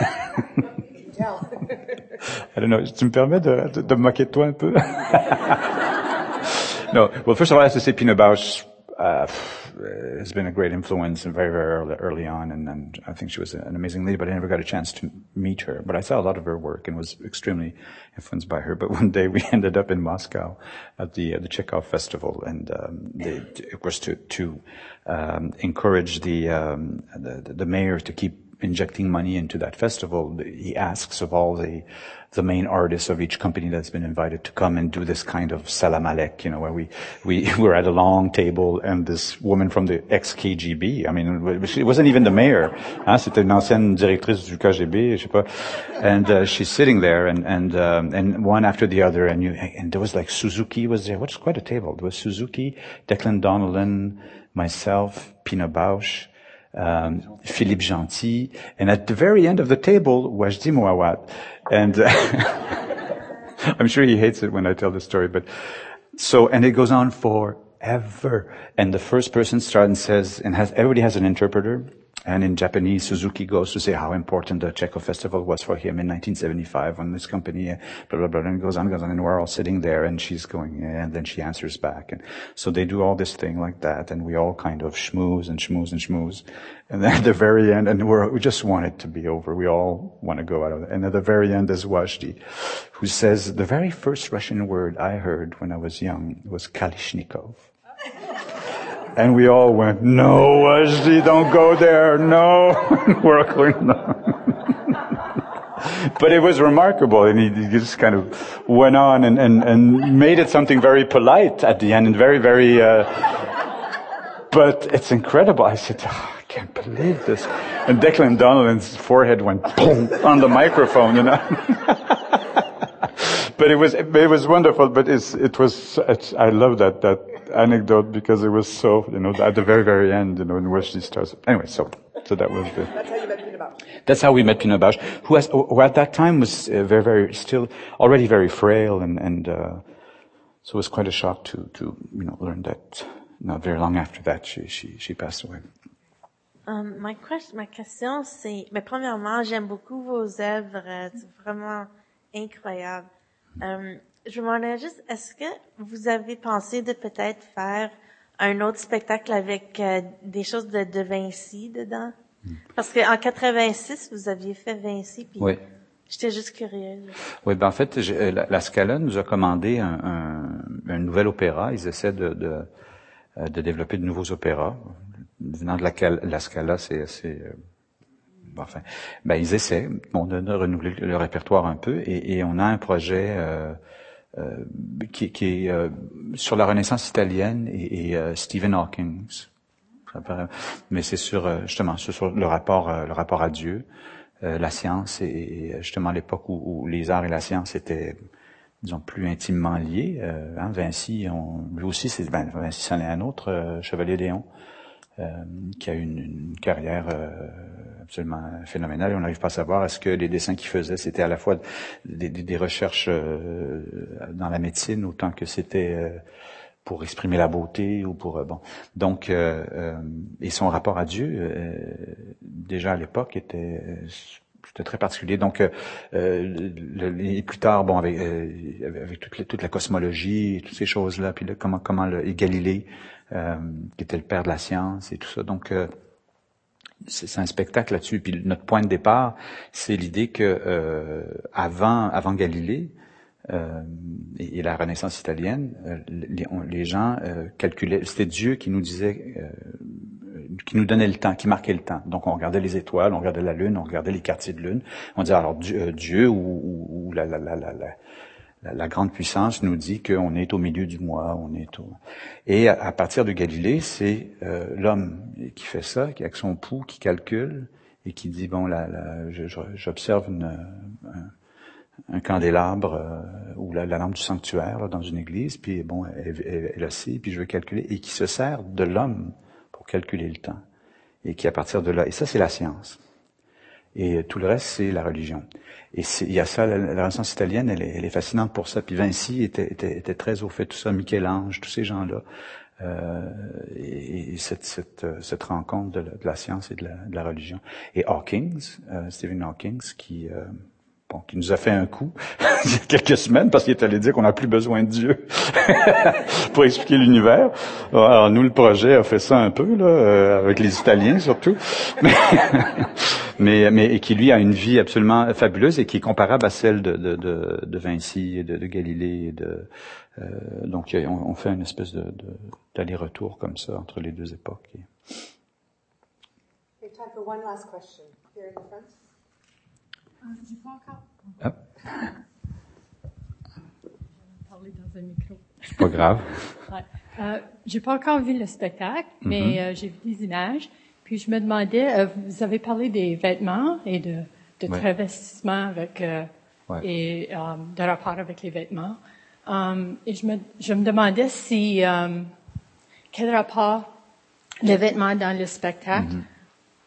I don't know, tu me permets de, de, de moquer de toi un peu? no, well, first of all, I have to say Pina Bausch, uh, has been a great influence and very, very early, early on, and, and, I think she was an amazing lady, but I never got a chance to meet her. But I saw a lot of her work and was extremely influenced by her. But one day we ended up in Moscow at the, uh, the Chekhov Festival, and um, they, it was to, to um, encourage the, um, the, the mayor to keep injecting money into that festival, he asks of all the the main artists of each company that's been invited to come and do this kind of salam alek, you know, where we we were at a long table and this woman from the ex-KGB, I mean, it wasn't even the mayor, hein, c'était une ancienne directrice du KGB, je sais pas, and uh, she's sitting there and and um, and one after the other, and you and there was like Suzuki was there, is quite a table. There was Suzuki, Declan Donnellan, myself, Pina Bausch um, Philippe Gentil, and at the very end of the table, was Mouawad. And I'm sure he hates it when I tell the story, but so, and it goes on forever. And the first person starts and says, and has, everybody has an interpreter, and in Japanese, Suzuki goes to say how important the Chekhov Festival was for him in 1975 when this company, blah, blah, blah, and goes on, goes on, and we're all sitting there and she's going, and then she answers back. And so they do all this thing like that, and we all kind of schmooze and schmooze and schmooze. And then at the very end, and we're, we just want it to be over. We all want to go out of it. And at the very end is Wajdi, who says, the very first Russian word I heard when I was young was Kalishnikov. And we all went, no, Wajdi, don't go there. No. We're going, no. but it was remarkable. And he, he, just kind of went on and, and, and made it something very polite at the end and very, very, uh, but it's incredible. I said, oh, I can't believe this. And Declan Donnellan's forehead went boom on the microphone, you know. but it was, it was wonderful, but it's, it was, it's, I love that, that anecdote because it was so, you know, at the very, very end, you know, in which she starts. Anyway, so, so that was the. That's how you met Pina Bausch. That's how we met Pina Bausch, who, has, who at that time was uh, very, very, still already very frail, and and uh, so it was quite a shock to to you know learn that not very long after that she she she passed away. Um, my question, ma question, c'est, mais premièrement, j'aime beaucoup vos œuvres, c'est vraiment incroyable. Um, je me demandais juste, est-ce que vous avez pensé de peut-être faire un autre spectacle avec euh, des choses de, de, Vinci dedans? Hmm. Parce qu'en 86, vous aviez fait Vinci, puis oui. j'étais juste curieuse. Oui, ben en fait, euh, la, la, Scala nous a commandé un, un, un, nouvel opéra. Ils essaient de, de, euh, de développer de nouveaux opéras. Venant de la, la Scala, c'est assez... enfin, ben ils essaient bon, de, de renouveler le répertoire un peu, et, et on a un projet... Euh, euh, qui, qui, est euh, sur la Renaissance italienne et, et euh, Stephen Hawking. Mais c'est sur justement sur le rapport le rapport à Dieu, la science et, justement l'époque où, où, les arts et la science étaient disons plus intimement liés. Hein, Vinci, on, lui aussi, c'est ben, Vinci, c'en est un autre, Chevalier Léon, qui a une, une carrière absolument phénoménal et on n'arrive pas à savoir est-ce que les dessins qu'il faisait c'était à la fois des, des, des recherches euh, dans la médecine autant que c'était euh, pour exprimer la beauté ou pour euh, bon donc et son rapport à Dieu déjà à l'époque était c'était très particulier. Donc, euh, et plus tard, bon, avec, avec toute, la, toute, la, cosmologie, toutes ces choses-là, puis comment, comment le, et Galilée, qui était le père de la science et tout ça. Donc, c'est un spectacle là-dessus. Puis notre point de départ, c'est l'idée que euh, avant, avant Galilée euh, et, et, la Renaissance italienne, euh, les, on, les, gens euh, calculaient. C'était Dieu qui nous disait, euh, qui nous donnait le temps, qui marquait le temps. Donc on regardait les étoiles, on regardait la lune, on regardait les quartiers de lune. On disait alors Dieu, Dieu ou, ou, ou la, la, la, la la, la, grande puissance nous dit qu'on est au milieu du mois, on est au... Et à, partir de Galilée, c'est euh, l'homme qui fait ça, qui avec son pouls, qui calcule et qui dit bon, là, j'observe un, un, candélabre euh, ou la, la, lampe du sanctuaire là, dans une église, puis bon, elle, elle, elle aussi, puis je veux calculer, et qui se sert de l'homme pour calculer le temps, et qui à partir de là, et ça c'est la science. Et tout le reste, c'est la religion. Et il y a ça, la, Renaissance italienne, elle est, elle est, fascinante pour ça. Puis Vinci était, était, était très au fait de tout ça, Michel-Ange, tous ces gens-là. Euh, et, et cette, cette, cette, rencontre de la, de la, science et de la, de la religion. Et Hawkins, euh, Stephen Hawkins, qui euh, bon, qui nous a fait un coup il y a quelques semaines parce qu'il est allé dire qu'on n'a plus besoin de Dieu pour expliquer l'univers. Alors nous, le projet a fait ça un peu là, euh, avec les Italiens surtout, mais, mais, mais et qui lui a une vie absolument fabuleuse et qui est comparable à celle de, de, de, de Vinci et de, de Galilée. Et de, euh, donc on, fait une espèce de, d'aller-retour comme ça entre les deux époques. Okay, Ah. C'est pas grave. ouais. euh, j'ai pas encore vu le spectacle, mais mm-hmm. euh, j'ai vu des images. Puis je me demandais, euh, vous avez parlé des vêtements et de, de ouais. travestissement avec euh, ouais. et de rapport avec les vêtements. Um, et je me, je me demandais si quel rapport les vêtements dans le spectacle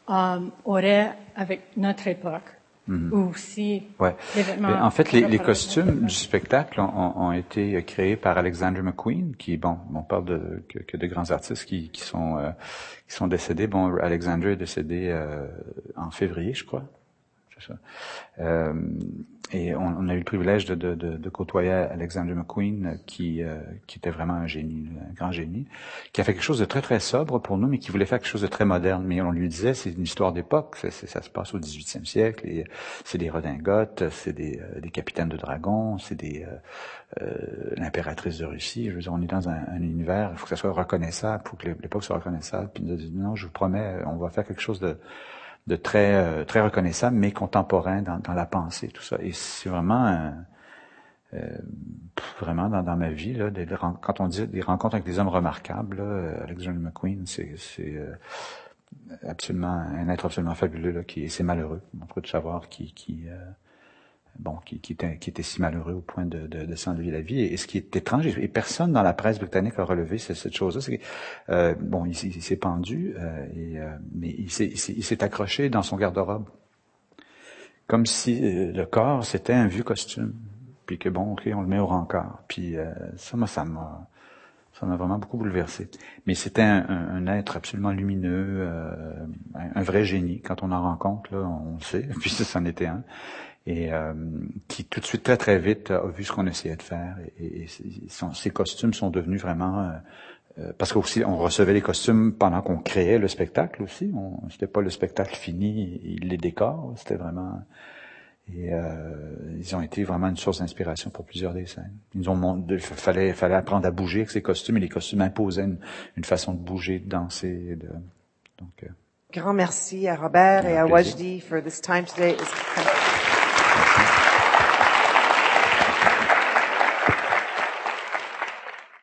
mm-hmm. um, auraient avec notre époque. Mm Ou si ouais. En fait, les, les costumes du spectacle ont, ont, été créés par Alexander McQueen, qui, bon, on parle de, que, que de grands artistes qui, qui sont euh, qui sont décédés. Bon, Alexander est décédé euh, en février, je crois. Euh, et on, on, a eu le privilège de, de, de, de côtoyer Alexander McQueen, qui, euh, qui était vraiment un génie, un grand génie, qui a fait quelque chose de très très sobre pour nous, mais qui voulait faire quelque chose de très moderne. Mais on lui disait, c'est une histoire d'époque, ça, se passe au 18e siècle, et c'est des redingotes, c'est des, euh, des capitaines de dragons, c'est des euh, euh, l'impératrice de Russie. Je veux dire, on est dans un, un univers, il faut que ça soit reconnaissable, il faut que l'époque soit reconnaissable. Puis non, je vous promets, on va faire quelque chose de de très euh, très reconnaissable, mais contemporain dans, dans, la pensée, tout ça. Et c'est vraiment euh, vraiment dans, dans, ma vie là, des, quand on dit des rencontres avec des hommes remarquables, là, Alexander McQueen, c'est c'est euh, absolument un être absolument fabuleux là, qui c'est malheureux, on peut savoir qui qui euh, bon, qui, qui, était, qui était si malheureux au point de, de, de s'enlever la vie. Et, ce qui est étrange, et personne dans la presse britannique a relevé cette, chose-là, c'est que, euh, bon, il, il s'est pendu, euh, et, euh, mais il s'est, accroché dans son garde-robe. Comme si euh, le corps, c'était un vieux costume. Puis que bon, ok, on le met au rencard. Puis euh, ça, moi, ça m'a... Ça m'a vraiment beaucoup bouleversé. Mais c'était un, un, un, être absolument lumineux, euh, un, un, vrai génie. Quand on en rencontre, là, on le sait. Puis ça, c'en était un et euh, qui tout de suite très très vite a vu ce qu'on essayait de faire et, et, son, ses costumes sont devenus vraiment euh, euh parce qu'aussi on recevait les costumes pendant qu'on créait le spectacle aussi on c'était pas le spectacle fini il les décors c'était vraiment et euh, ils ont été vraiment une source d'inspiration pour plusieurs des scènes. Ils ont il fallait fallait apprendre à bouger avec ces costumes et les costumes imposaient une, une façon de bouger, de danser. De, donc, Grand merci à Robert et à Wajdi for this time today.